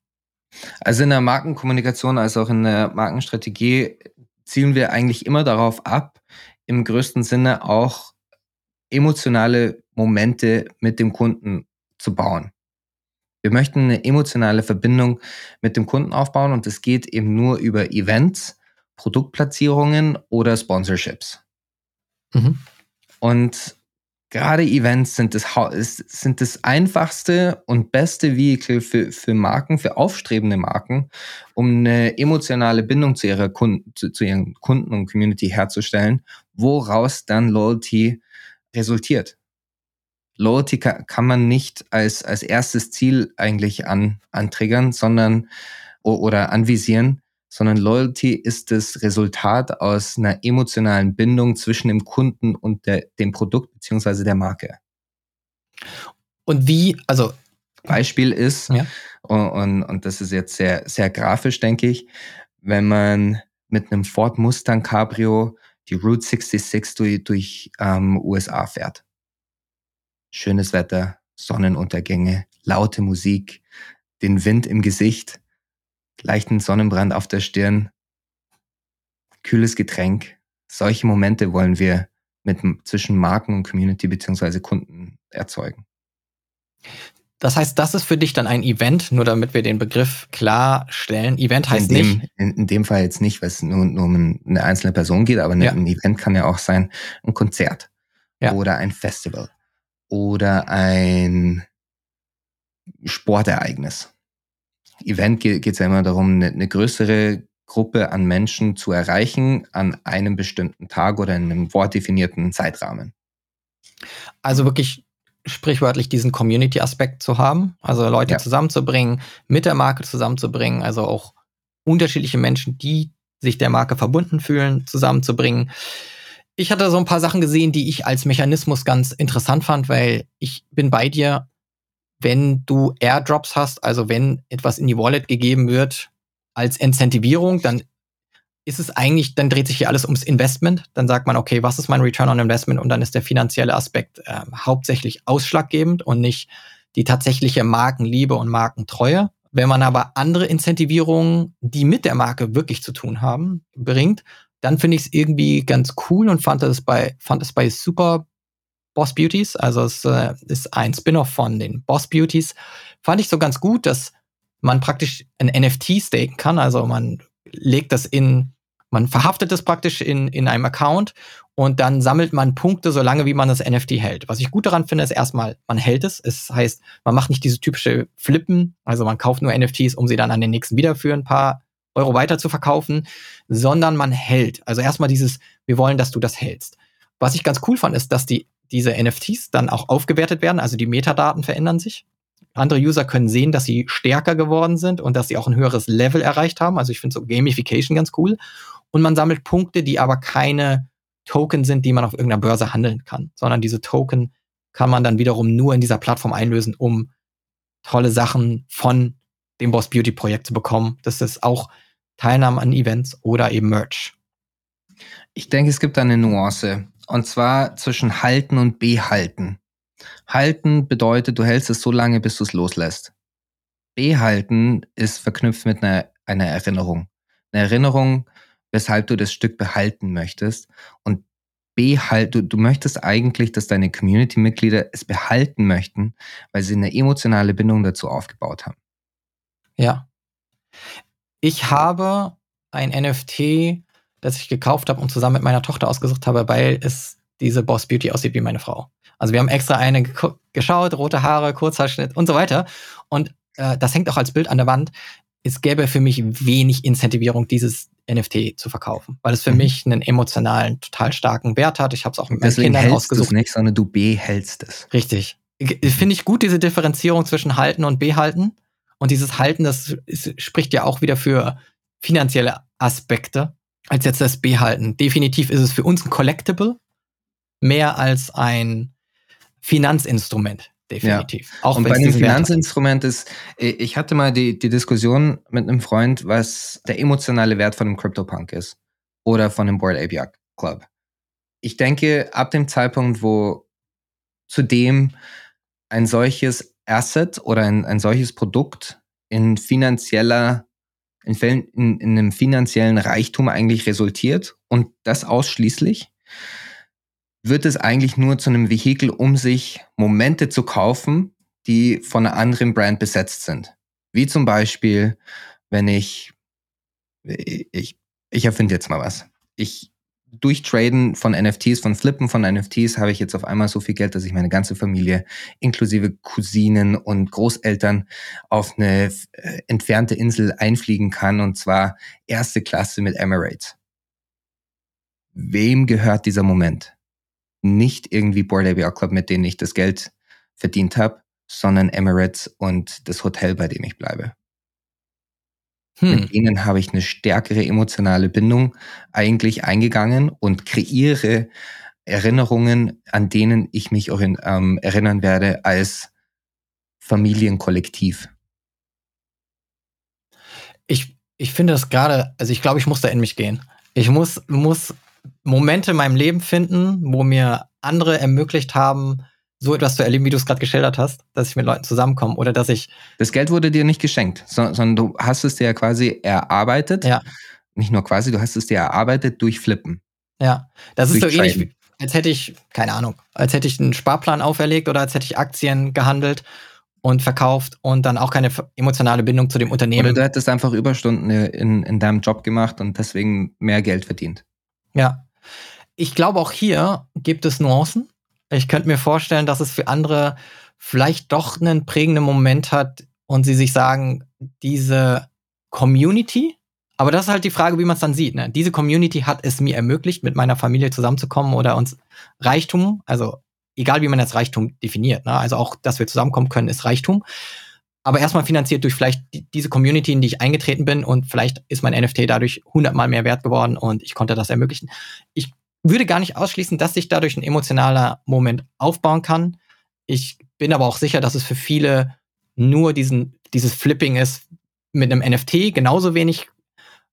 Also in der Markenkommunikation als auch in der Markenstrategie zielen wir eigentlich immer darauf ab, im größten Sinne auch emotionale Momente mit dem Kunden zu bauen. Wir möchten eine emotionale Verbindung mit dem Kunden aufbauen und das geht eben nur über Events, Produktplatzierungen oder Sponsorships. Mhm. Und gerade Events sind das, sind das einfachste und beste Vehikel für, für Marken, für aufstrebende Marken, um eine emotionale Bindung zu, ihrer Kunden, zu, zu ihren Kunden und Community herzustellen, woraus dann Loyalty resultiert. Loyalty kann, kann man nicht als, als erstes Ziel eigentlich an, antriggern, sondern oder anvisieren, sondern Loyalty ist das Resultat aus einer emotionalen Bindung zwischen dem Kunden und der, dem Produkt beziehungsweise der Marke. Und wie, also Beispiel ist, ja. und, und, und das ist jetzt sehr, sehr grafisch, denke ich, wenn man mit einem Ford Mustang Cabrio die Route 66 durch, durch ähm, USA fährt. Schönes Wetter, Sonnenuntergänge, laute Musik, den Wind im Gesicht leichten Sonnenbrand auf der Stirn, kühles Getränk. Solche Momente wollen wir mit zwischen Marken und Community beziehungsweise Kunden erzeugen. Das heißt, das ist für dich dann ein Event, nur damit wir den Begriff klarstellen. Event heißt in dem, nicht. In, in, dem Fall jetzt nicht, weil es nur, nur um eine einzelne Person geht, aber ja. ein Event kann ja auch sein, ein Konzert ja. oder ein Festival oder ein Sportereignis. Event geht es ja immer darum, eine, eine größere Gruppe an Menschen zu erreichen an einem bestimmten Tag oder in einem wortdefinierten Zeitrahmen. Also wirklich sprichwörtlich diesen Community-Aspekt zu haben, also Leute ja. zusammenzubringen, mit der Marke zusammenzubringen, also auch unterschiedliche Menschen, die sich der Marke verbunden fühlen, zusammenzubringen. Ich hatte so ein paar Sachen gesehen, die ich als Mechanismus ganz interessant fand, weil ich bin bei dir, wenn du Airdrops hast, also wenn etwas in die Wallet gegeben wird als Incentivierung, dann ist es eigentlich, dann dreht sich hier alles ums Investment. Dann sagt man, okay, was ist mein Return on Investment? Und dann ist der finanzielle Aspekt äh, hauptsächlich ausschlaggebend und nicht die tatsächliche Markenliebe und Markentreue. Wenn man aber andere Incentivierungen, die mit der Marke wirklich zu tun haben, bringt, dann finde ich es irgendwie ganz cool und fand es bei, fand es bei Super Boss Beauties, also es äh, ist ein Spin-off von den Boss Beauties, fand ich so ganz gut, dass man praktisch ein NFT staken kann, also man legt das in, man verhaftet es praktisch in, in einem Account und dann sammelt man Punkte, solange wie man das NFT hält. Was ich gut daran finde, ist erstmal, man hält es. Es heißt, man macht nicht diese typische Flippen, also man kauft nur NFTs, um sie dann an den nächsten wieder für ein paar Euro weiter zu verkaufen, sondern man hält. Also erstmal dieses, wir wollen, dass du das hältst. Was ich ganz cool fand, ist, dass die diese NFTs dann auch aufgewertet werden, also die Metadaten verändern sich. Andere User können sehen, dass sie stärker geworden sind und dass sie auch ein höheres Level erreicht haben. Also ich finde so Gamification ganz cool. Und man sammelt Punkte, die aber keine Token sind, die man auf irgendeiner Börse handeln kann, sondern diese Token kann man dann wiederum nur in dieser Plattform einlösen, um tolle Sachen von dem Boss Beauty Projekt zu bekommen. Das ist auch Teilnahme an Events oder eben Merch. Ich denke, es gibt eine Nuance. Und zwar zwischen halten und behalten. Halten bedeutet, du hältst es so lange, bis du es loslässt. Behalten ist verknüpft mit einer, einer Erinnerung. Eine Erinnerung, weshalb du das Stück behalten möchtest. Und behalt, du, du möchtest eigentlich, dass deine Community-Mitglieder es behalten möchten, weil sie eine emotionale Bindung dazu aufgebaut haben. Ja. Ich habe ein NFT das ich gekauft habe und zusammen mit meiner Tochter ausgesucht habe, weil es diese Boss Beauty aussieht wie meine Frau. Also wir haben extra eine geschaut, rote Haare, Kurzhaarschnitt und so weiter. Und äh, das hängt auch als Bild an der Wand. Es gäbe für mich wenig Incentivierung, dieses NFT zu verkaufen, weil es für mhm. mich einen emotionalen, total starken Wert hat. Ich habe es auch mit meinen Deswegen Kindern ausgesucht. Du nicht, sondern du behältst es. Richtig. Finde ich gut, diese Differenzierung zwischen halten und behalten. Und dieses Halten, das ist, spricht ja auch wieder für finanzielle Aspekte als jetzt das B halten. Definitiv ist es für uns ein Collectible mehr als ein Finanzinstrument. Definitiv. Ja. Auch Und bei einem Finanzinstrument ist, äh, ich hatte mal die, die Diskussion mit einem Freund, was der emotionale Wert von einem CryptoPunk ist oder von einem Board API Club. Ich denke, ab dem Zeitpunkt, wo zudem ein solches Asset oder ein, ein solches Produkt in finanzieller in, in, in einem finanziellen Reichtum eigentlich resultiert und das ausschließlich, wird es eigentlich nur zu einem Vehikel, um sich Momente zu kaufen, die von einer anderen Brand besetzt sind. Wie zum Beispiel, wenn ich, ich, ich erfinde jetzt mal was. Ich durch Traden von NFTs, von Flippen von NFTs, habe ich jetzt auf einmal so viel Geld, dass ich meine ganze Familie, inklusive Cousinen und Großeltern, auf eine äh, entfernte Insel einfliegen kann, und zwar erste Klasse mit Emirates. Wem gehört dieser Moment? Nicht irgendwie Board ABR Club, mit denen ich das Geld verdient habe, sondern Emirates und das Hotel, bei dem ich bleibe. Hm. Mit ihnen habe ich eine stärkere emotionale Bindung eigentlich eingegangen und kreiere Erinnerungen, an denen ich mich ähm, erinnern werde als Familienkollektiv. Ich, ich finde das gerade, also ich glaube, ich muss da in mich gehen. Ich muss, muss Momente in meinem Leben finden, wo mir andere ermöglicht haben, so etwas zu erleben, wie du es gerade geschildert hast, dass ich mit Leuten zusammenkomme oder dass ich. Das Geld wurde dir nicht geschenkt, sondern du hast es dir quasi erarbeitet. Ja. Nicht nur quasi, du hast es dir erarbeitet durch Flippen. Ja, das ist so ähnlich, wie, als hätte ich, keine Ahnung, als hätte ich einen Sparplan auferlegt oder als hätte ich Aktien gehandelt und verkauft und dann auch keine emotionale Bindung zu dem Unternehmen. Oder du hättest einfach Überstunden in, in deinem Job gemacht und deswegen mehr Geld verdient. Ja. Ich glaube, auch hier gibt es Nuancen. Ich könnte mir vorstellen, dass es für andere vielleicht doch einen prägenden Moment hat und sie sich sagen, diese Community, aber das ist halt die Frage, wie man es dann sieht. Ne? Diese Community hat es mir ermöglicht, mit meiner Familie zusammenzukommen oder uns Reichtum, also egal wie man das Reichtum definiert, ne? also auch, dass wir zusammenkommen können, ist Reichtum. Aber erstmal finanziert durch vielleicht die, diese Community, in die ich eingetreten bin und vielleicht ist mein NFT dadurch hundertmal mehr wert geworden und ich konnte das ermöglichen. Ich würde gar nicht ausschließen, dass sich dadurch ein emotionaler Moment aufbauen kann. Ich bin aber auch sicher, dass es für viele nur diesen, dieses Flipping ist mit einem NFT genauso wenig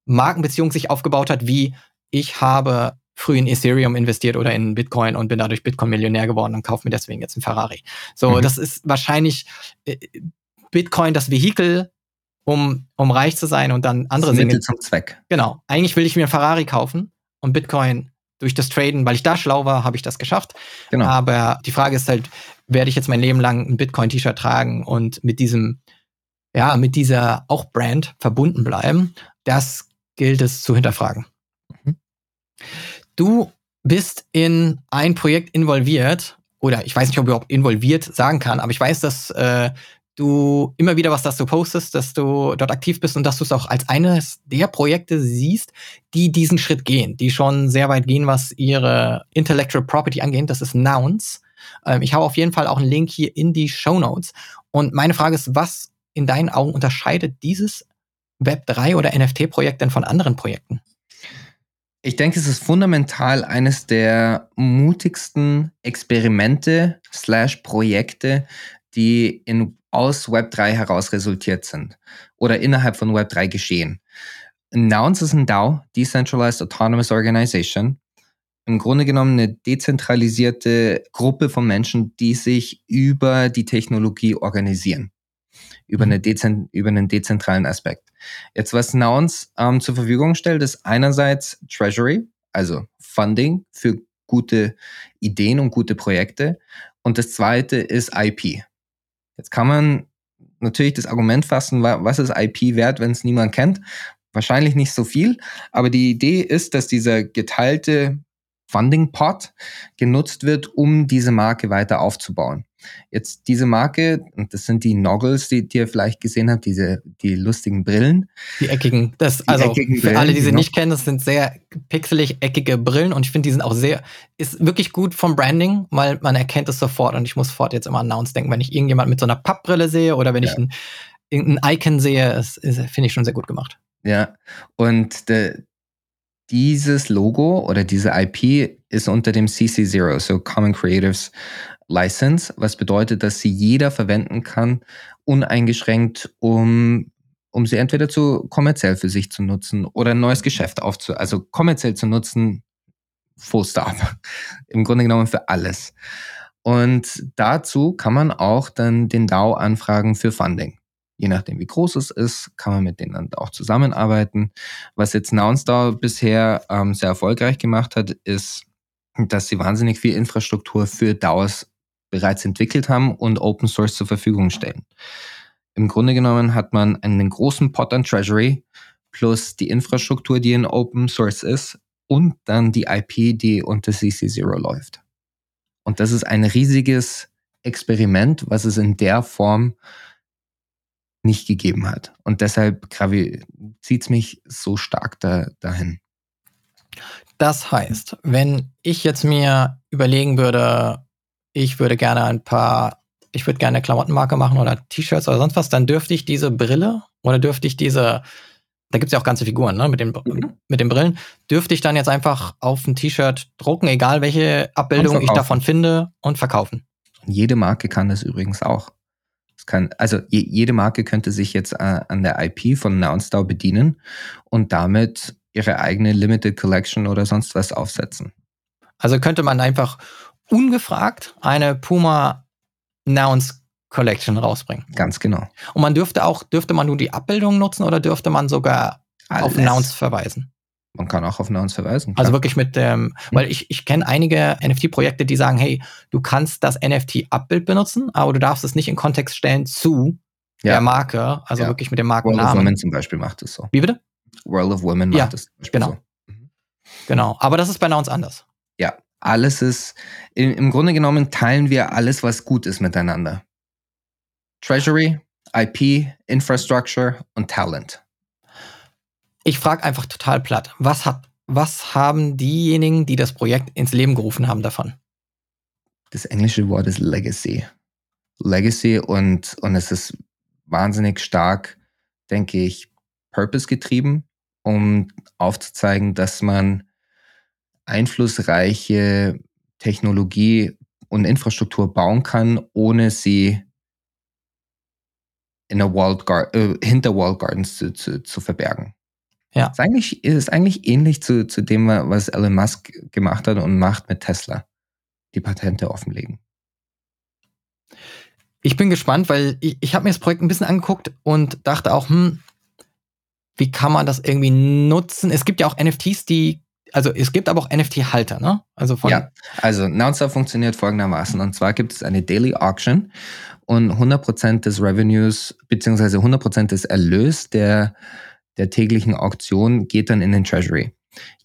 Markenbeziehung sich aufgebaut hat, wie ich habe früh in Ethereum investiert oder in Bitcoin und bin dadurch Bitcoin-Millionär geworden und kaufe mir deswegen jetzt einen Ferrari. So, mhm. das ist wahrscheinlich äh, Bitcoin das Vehikel, um, um reich zu sein und dann andere Dinge. zum Zweck. Genau. Eigentlich will ich mir einen Ferrari kaufen und Bitcoin durch das Traden, weil ich da schlau war, habe ich das geschafft. Genau. Aber die Frage ist halt, werde ich jetzt mein Leben lang ein Bitcoin-T-Shirt tragen und mit diesem, ja, mit dieser auch Brand verbunden bleiben? Das gilt es zu hinterfragen. Mhm. Du bist in ein Projekt involviert, oder ich weiß nicht, ob ich überhaupt involviert sagen kann, aber ich weiß, dass äh, du immer wieder was dazu postest, dass du dort aktiv bist und dass du es auch als eines der Projekte siehst, die diesen Schritt gehen, die schon sehr weit gehen, was ihre Intellectual Property angeht. Das ist Nouns. Ähm, ich habe auf jeden Fall auch einen Link hier in die Show Notes. Und meine Frage ist, was in deinen Augen unterscheidet dieses Web3 oder NFT-Projekt denn von anderen Projekten? Ich denke, es ist fundamental eines der mutigsten Experimente slash Projekte, die in, aus Web3 heraus resultiert sind oder innerhalb von Web3 geschehen. Nouns ist ein DAO, Decentralized Autonomous Organization. Im Grunde genommen eine dezentralisierte Gruppe von Menschen, die sich über die Technologie organisieren über, eine mhm. Dezen über einen dezentralen Aspekt. Jetzt, was Nouns ähm, zur Verfügung stellt, ist einerseits Treasury, also Funding für gute Ideen und gute Projekte. Und das zweite ist IP. Jetzt kann man natürlich das Argument fassen, was ist IP wert, wenn es niemand kennt? Wahrscheinlich nicht so viel, aber die Idee ist, dass dieser geteilte Funding Pot genutzt wird, um diese Marke weiter aufzubauen. Jetzt diese Marke, und das sind die Noggles, die, die ihr vielleicht gesehen habt, diese die lustigen Brillen. Die eckigen, das, die also eckigen für Brillen, alle, die sie genau. nicht kennen, das sind sehr pixelig eckige Brillen und ich finde, die sind auch sehr, ist wirklich gut vom Branding, weil man erkennt es sofort und ich muss sofort jetzt immer an Nouns denken, wenn ich irgendjemand mit so einer Pappbrille sehe oder wenn ja. ich ein, irgendein Icon sehe, finde ich schon sehr gut gemacht. Ja, und de, dieses Logo oder diese IP ist unter dem CC0, so Common Creatives License, was bedeutet, dass sie jeder verwenden kann, uneingeschränkt, um, um sie entweder zu kommerziell für sich zu nutzen oder ein neues Geschäft aufzu, also kommerziell zu nutzen, full stop. [LAUGHS] Im Grunde genommen für alles. Und dazu kann man auch dann den DAO anfragen für Funding je nachdem, wie groß es ist, kann man mit denen dann auch zusammenarbeiten. Was jetzt Nounstar bisher ähm, sehr erfolgreich gemacht hat, ist, dass sie wahnsinnig viel Infrastruktur für DAOs bereits entwickelt haben und Open Source zur Verfügung stellen. Im Grunde genommen hat man einen großen Pot an Treasury plus die Infrastruktur, die in Open Source ist und dann die IP, die unter CC0 läuft. Und das ist ein riesiges Experiment, was es in der Form nicht gegeben hat. Und deshalb zieht es mich so stark da, dahin. Das heißt, wenn ich jetzt mir überlegen würde, ich würde gerne ein paar, ich würde gerne eine Klamottenmarke machen oder T-Shirts oder sonst was, dann dürfte ich diese Brille oder dürfte ich diese, da gibt es ja auch ganze Figuren, ne, mit den, mhm. mit den Brillen, dürfte ich dann jetzt einfach auf ein T-Shirt drucken, egal welche Abbildung ich davon finde und verkaufen. Jede Marke kann das übrigens auch. Kann, also je, jede Marke könnte sich jetzt äh, an der IP von Nounstar bedienen und damit ihre eigene Limited Collection oder sonst was aufsetzen. Also könnte man einfach ungefragt eine Puma Nouns Collection rausbringen. Ganz genau. Und man dürfte auch, dürfte man nur die Abbildung nutzen oder dürfte man sogar Alles. auf Nouns verweisen? Man kann auch auf Nouns verweisen. Klar. Also wirklich mit dem, hm. weil ich, ich kenne einige NFT-Projekte, die sagen, hey, du kannst das NFT-Abbild benutzen, aber du darfst es nicht in Kontext stellen zu ja. der Marke, also ja. wirklich mit dem Markennamen. World of Women zum Beispiel macht es so. Wie bitte? World of Women macht es genau. so. Mhm. Genau, aber das ist bei Nouns anders. Ja, alles ist, im, im Grunde genommen teilen wir alles, was gut ist miteinander. Treasury, IP, Infrastructure und Talent. Ich frage einfach total platt, was, hat, was haben diejenigen, die das Projekt ins Leben gerufen haben, davon? Das englische Wort ist Legacy. Legacy und, und es ist wahnsinnig stark, denke ich, Purpose getrieben, um aufzuzeigen, dass man einflussreiche Technologie und Infrastruktur bauen kann, ohne sie in der Walled äh, hinter Walled Gardens zu, zu, zu verbergen. Ja. Ist eigentlich, ist eigentlich ähnlich zu, zu dem, was Elon Musk gemacht hat und macht mit Tesla. Die Patente offenlegen. Ich bin gespannt, weil ich, ich habe mir das Projekt ein bisschen angeguckt und dachte auch, hm, wie kann man das irgendwie nutzen? Es gibt ja auch NFTs, die, also es gibt aber auch NFT-Halter, ne? Also von ja, also Nouncer funktioniert folgendermaßen. Und zwar gibt es eine Daily Auction und 100% des Revenues, beziehungsweise 100% des Erlös der, der täglichen Auktion geht dann in den Treasury.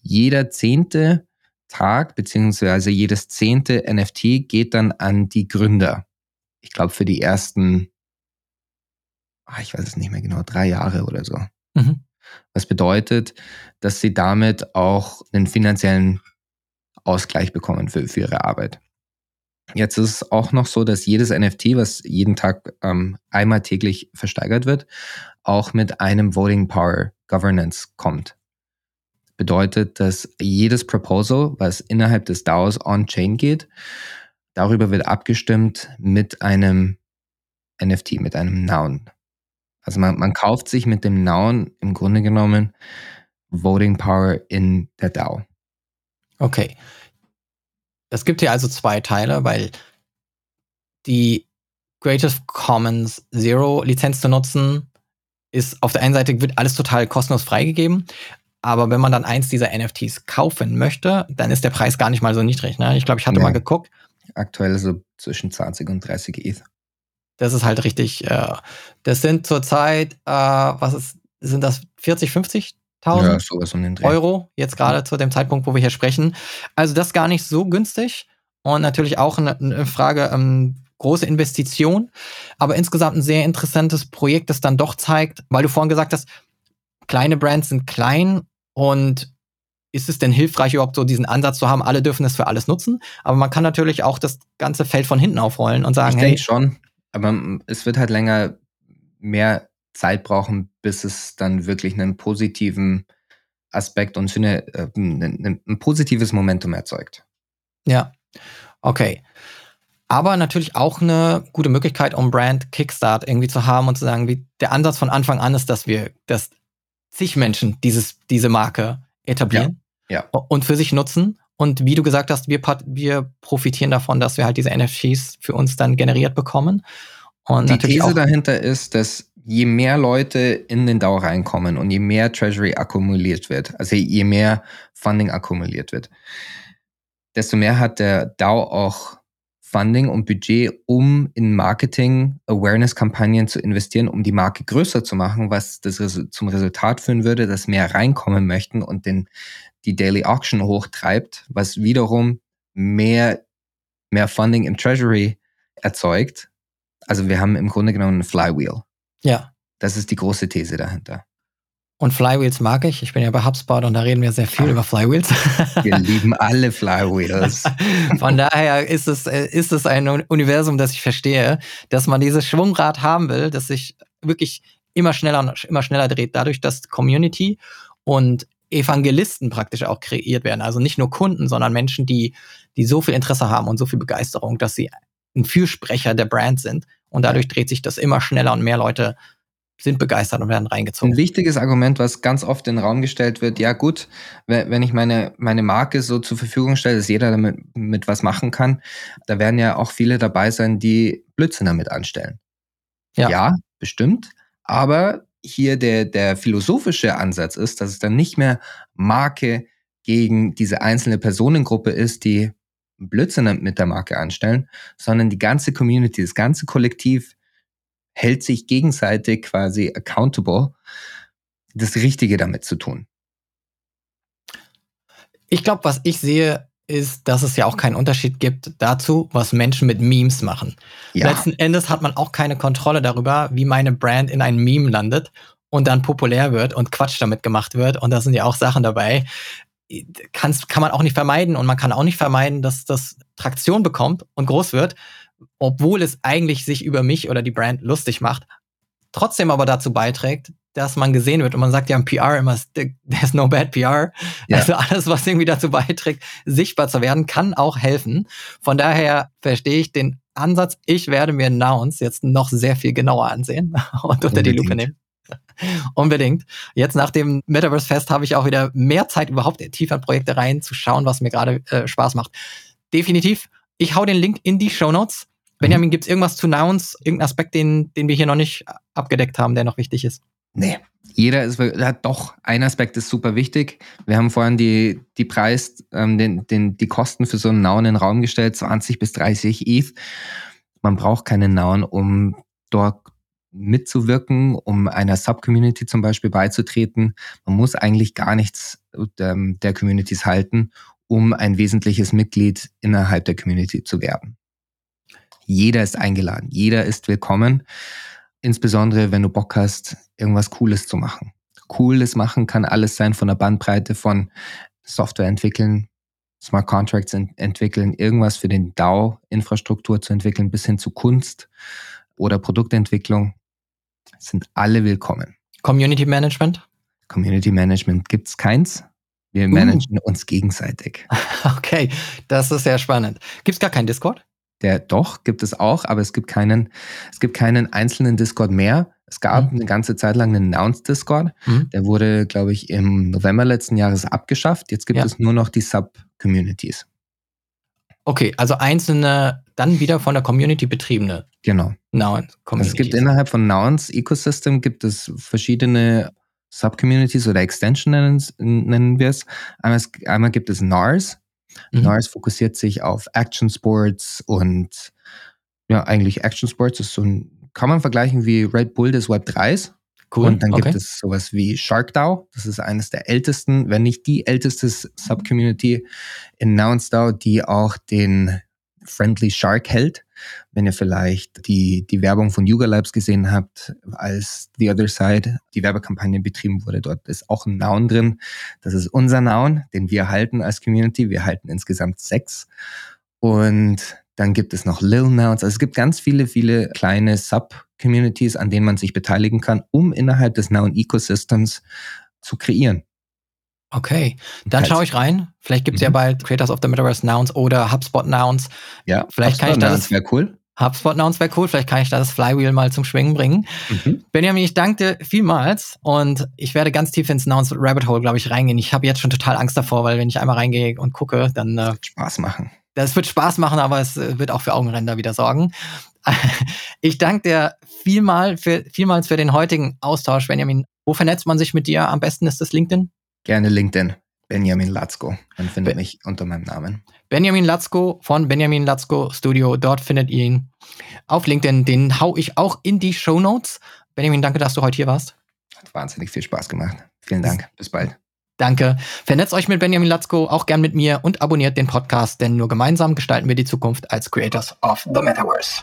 Jeder zehnte Tag, beziehungsweise jedes zehnte NFT geht dann an die Gründer. Ich glaube, für die ersten, ach, ich weiß es nicht mehr genau, drei Jahre oder so. Mhm. Was bedeutet, dass sie damit auch einen finanziellen Ausgleich bekommen für, für ihre Arbeit. Jetzt ist es auch noch so, dass jedes NFT, was jeden Tag ähm, einmal täglich versteigert wird, auch mit einem Voting Power Governance kommt. Bedeutet, dass jedes Proposal, was innerhalb des DAOs on-chain geht, darüber wird abgestimmt mit einem NFT, mit einem Noun. Also man, man kauft sich mit dem Noun im Grunde genommen Voting Power in der DAO. Okay. Es gibt hier also zwei Teile, weil die Creative Commons Zero Lizenz zu nutzen, ist auf der einen Seite wird alles total kostenlos freigegeben, aber wenn man dann eins dieser NFTs kaufen möchte, dann ist der Preis gar nicht mal so niedrig. Ne? Ich glaube, ich hatte ja. mal geguckt. Aktuell so zwischen 20 und 30 ETH. Das ist halt richtig. Äh, das sind zurzeit, äh, was ist, sind das 40, 50 ja, sowas um den Dreh. Euro, jetzt gerade zu dem Zeitpunkt, wo wir hier sprechen. Also das gar nicht so günstig und natürlich auch eine, eine Frage, ähm, große Investition, aber insgesamt ein sehr interessantes Projekt, das dann doch zeigt, weil du vorhin gesagt hast, kleine Brands sind klein und ist es denn hilfreich, überhaupt so diesen Ansatz zu haben, alle dürfen es für alles nutzen? Aber man kann natürlich auch das ganze Feld von hinten aufrollen und sagen, ich hey. schon, aber es wird halt länger mehr Zeit brauchen, bis es dann wirklich einen positiven Aspekt und eine, äh, ein, ein positives Momentum erzeugt. Ja, okay. Aber natürlich auch eine gute Möglichkeit, um Brand Kickstart irgendwie zu haben und zu sagen, wie der Ansatz von Anfang an ist, dass wir, dass zig Menschen dieses, diese Marke etablieren ja, ja. und für sich nutzen. Und wie du gesagt hast, wir, wir profitieren davon, dass wir halt diese NFTs für uns dann generiert bekommen. Und Die These dahinter ist, dass je mehr Leute in den DAO reinkommen und je mehr Treasury akkumuliert wird, also je mehr Funding akkumuliert wird, desto mehr hat der DAO auch Funding und Budget, um in Marketing, Awareness-Kampagnen zu investieren, um die Marke größer zu machen, was das zum Resultat führen würde, dass mehr reinkommen möchten und den, die Daily Auction hochtreibt, was wiederum mehr, mehr Funding im Treasury erzeugt. Also wir haben im Grunde genommen ein Flywheel. Ja. Das ist die große These dahinter. Und Flywheels mag ich. Ich bin ja bei HubSpot und da reden wir sehr viel Ach, über Flywheels. [LAUGHS] Wir lieben alle Flywheels. [LAUGHS] Von daher ist es, äh, ist es ein Universum, das ich verstehe, dass man dieses Schwungrad haben will, das sich wirklich immer schneller immer schneller dreht, dadurch, dass Community und Evangelisten praktisch auch kreiert werden. Also nicht nur Kunden, sondern Menschen, die, die so viel Interesse haben und so viel Begeisterung, dass sie ein Fürsprecher der Brand sind. Und dadurch dreht sich das immer schneller und mehr Leute sind begeistert und werden reingezogen. Ein wichtiges Argument, was ganz oft in den Raum gestellt wird, ja gut, wenn ich meine, meine Marke so zur Verfügung stelle, dass jeder damit mit was machen kann, da werden ja auch viele dabei sein, die Blödsinn damit anstellen. Ja, ja bestimmt. Aber hier der, der philosophische Ansatz ist, dass es dann nicht mehr Marke gegen diese einzelne Personengruppe ist, die Blödsinn mit der Marke anstellen, sondern die ganze Community, das ganze Kollektiv hält sich gegenseitig quasi accountable, das Richtige damit zu tun. Ich glaube, was ich sehe, ist, dass es ja auch keinen Unterschied gibt dazu, was Menschen mit Memes machen. Ja. Letzten Endes hat man auch keine Kontrolle darüber, wie meine Brand in ein Meme landet und dann populär wird und Quatsch damit gemacht wird. Und da sind ja auch Sachen dabei, kann's, kann man auch nicht vermeiden. Und man kann auch nicht vermeiden, dass das Traktion bekommt und groß wird, obwohl es eigentlich sich über mich oder die Brand lustig macht, trotzdem aber dazu beiträgt, dass man gesehen wird. Und man sagt ja im PR immer, there's no bad PR. Ja. Also alles, was irgendwie dazu beiträgt, sichtbar zu werden, kann auch helfen. Von daher verstehe ich den Ansatz. Ich werde mir Nouns jetzt noch sehr viel genauer ansehen [LAUGHS] und unter Unbedingt. die Lupe nehmen. [LAUGHS] Unbedingt. Jetzt nach dem Metaverse Fest habe ich auch wieder mehr Zeit, überhaupt tiefer in Projekte reinzuschauen, was mir gerade äh, Spaß macht. Definitiv. Ich hau den Link in die Show Notes. Benjamin, mhm. gibt es irgendwas zu Nouns, irgendeinen Aspekt, den, den wir hier noch nicht abgedeckt haben, der noch wichtig ist? Nee, jeder ist, hat doch, ein Aspekt ist super wichtig. Wir haben vorhin die, die Preis, ähm, den, den, die Kosten für so einen Noun in den Raum gestellt, 20 bis 30 ETH. Man braucht keinen Noun, um dort mitzuwirken, um einer Subcommunity zum Beispiel beizutreten. Man muss eigentlich gar nichts ähm, der Communities halten, um ein wesentliches Mitglied innerhalb der Community zu werden. Jeder ist eingeladen, jeder ist willkommen, insbesondere wenn du Bock hast, irgendwas Cooles zu machen. Cooles machen kann alles sein von der Bandbreite von Software entwickeln, Smart Contracts ent entwickeln, irgendwas für den DAO-Infrastruktur zu entwickeln, bis hin zu Kunst oder Produktentwicklung sind alle willkommen. Community Management? Community Management gibt's keins. Wir uh. managen uns gegenseitig. [LAUGHS] Okay, das ist sehr spannend. Gibt's gar keinen Discord? Der doch gibt es auch, aber es gibt keinen, es gibt keinen einzelnen Discord mehr. Es gab mhm. eine ganze Zeit lang einen Announced Discord. Mhm. Der wurde, glaube ich, im November letzten Jahres abgeschafft. Jetzt gibt ja. es nur noch die Sub-Communities. Okay, also einzelne, dann wieder von der Community betriebene. Genau. Nouns. Also es gibt innerhalb von Nouns Ecosystem gibt es verschiedene Subcommunities oder Extensions nennen, nennen wir es. Einmal, einmal gibt es NARS. Mhm. NARS fokussiert sich auf Action Sports und ja, eigentlich Action Sports ist so ein, kann man vergleichen wie Red Bull des Web 3s. Cool. Und dann okay. gibt es sowas wie SharkDAO. Das ist eines der ältesten, wenn nicht die älteste Subcommunity in NounsDAO, die auch den Friendly Shark hält. Wenn ihr vielleicht die, die Werbung von Yuga Labs gesehen habt, als The Other Side die Werbekampagne betrieben wurde, dort ist auch ein Noun drin. Das ist unser Noun, den wir halten als Community. Wir halten insgesamt sechs. Und dann gibt es noch Lil Nouns. Also es gibt ganz viele, viele kleine Sub-Communities, an denen man sich beteiligen kann, um innerhalb des Noun-Ecosystems zu kreieren. Okay, dann schaue ich rein. Vielleicht gibt es mhm. ja bald Creators of the Metaverse Nouns oder HubSpot Nouns. Ja, vielleicht HubSpot kann ich das. wäre cool. HubSpot Nouns wäre cool. Vielleicht kann ich das Flywheel mal zum Schwingen bringen. Mhm. Benjamin, ich danke dir vielmals und ich werde ganz tief ins Nouns Rabbit Hole, glaube ich, reingehen. Ich habe jetzt schon total Angst davor, weil wenn ich einmal reingehe und gucke, dann. Äh, Spaß machen das wird Spaß machen, aber es äh, wird auch für Augenränder wieder sorgen. [LAUGHS] Ich danke dir vielmal für, vielmals für den heutigen Austausch, Benjamin. Wo vernetzt man sich mit dir? Am besten ist das LinkedIn? Gerne LinkedIn. Benjamin Latzko. Man findet Be mich unter meinem Namen. Benjamin Latzko von Benjamin Latzko Studio. Dort findet ihr ihn auf LinkedIn. Den hau ich auch in die Show Notes. Benjamin, danke, dass du heute hier warst. Hat wahnsinnig viel Spaß gemacht. Vielen Dank. Bis bald. Danke. Vernetzt euch mit Benjamin Latzko, auch gern mit mir und abonniert den Podcast, denn nur gemeinsam gestalten wir die Zukunft als Creators of the Metaverse.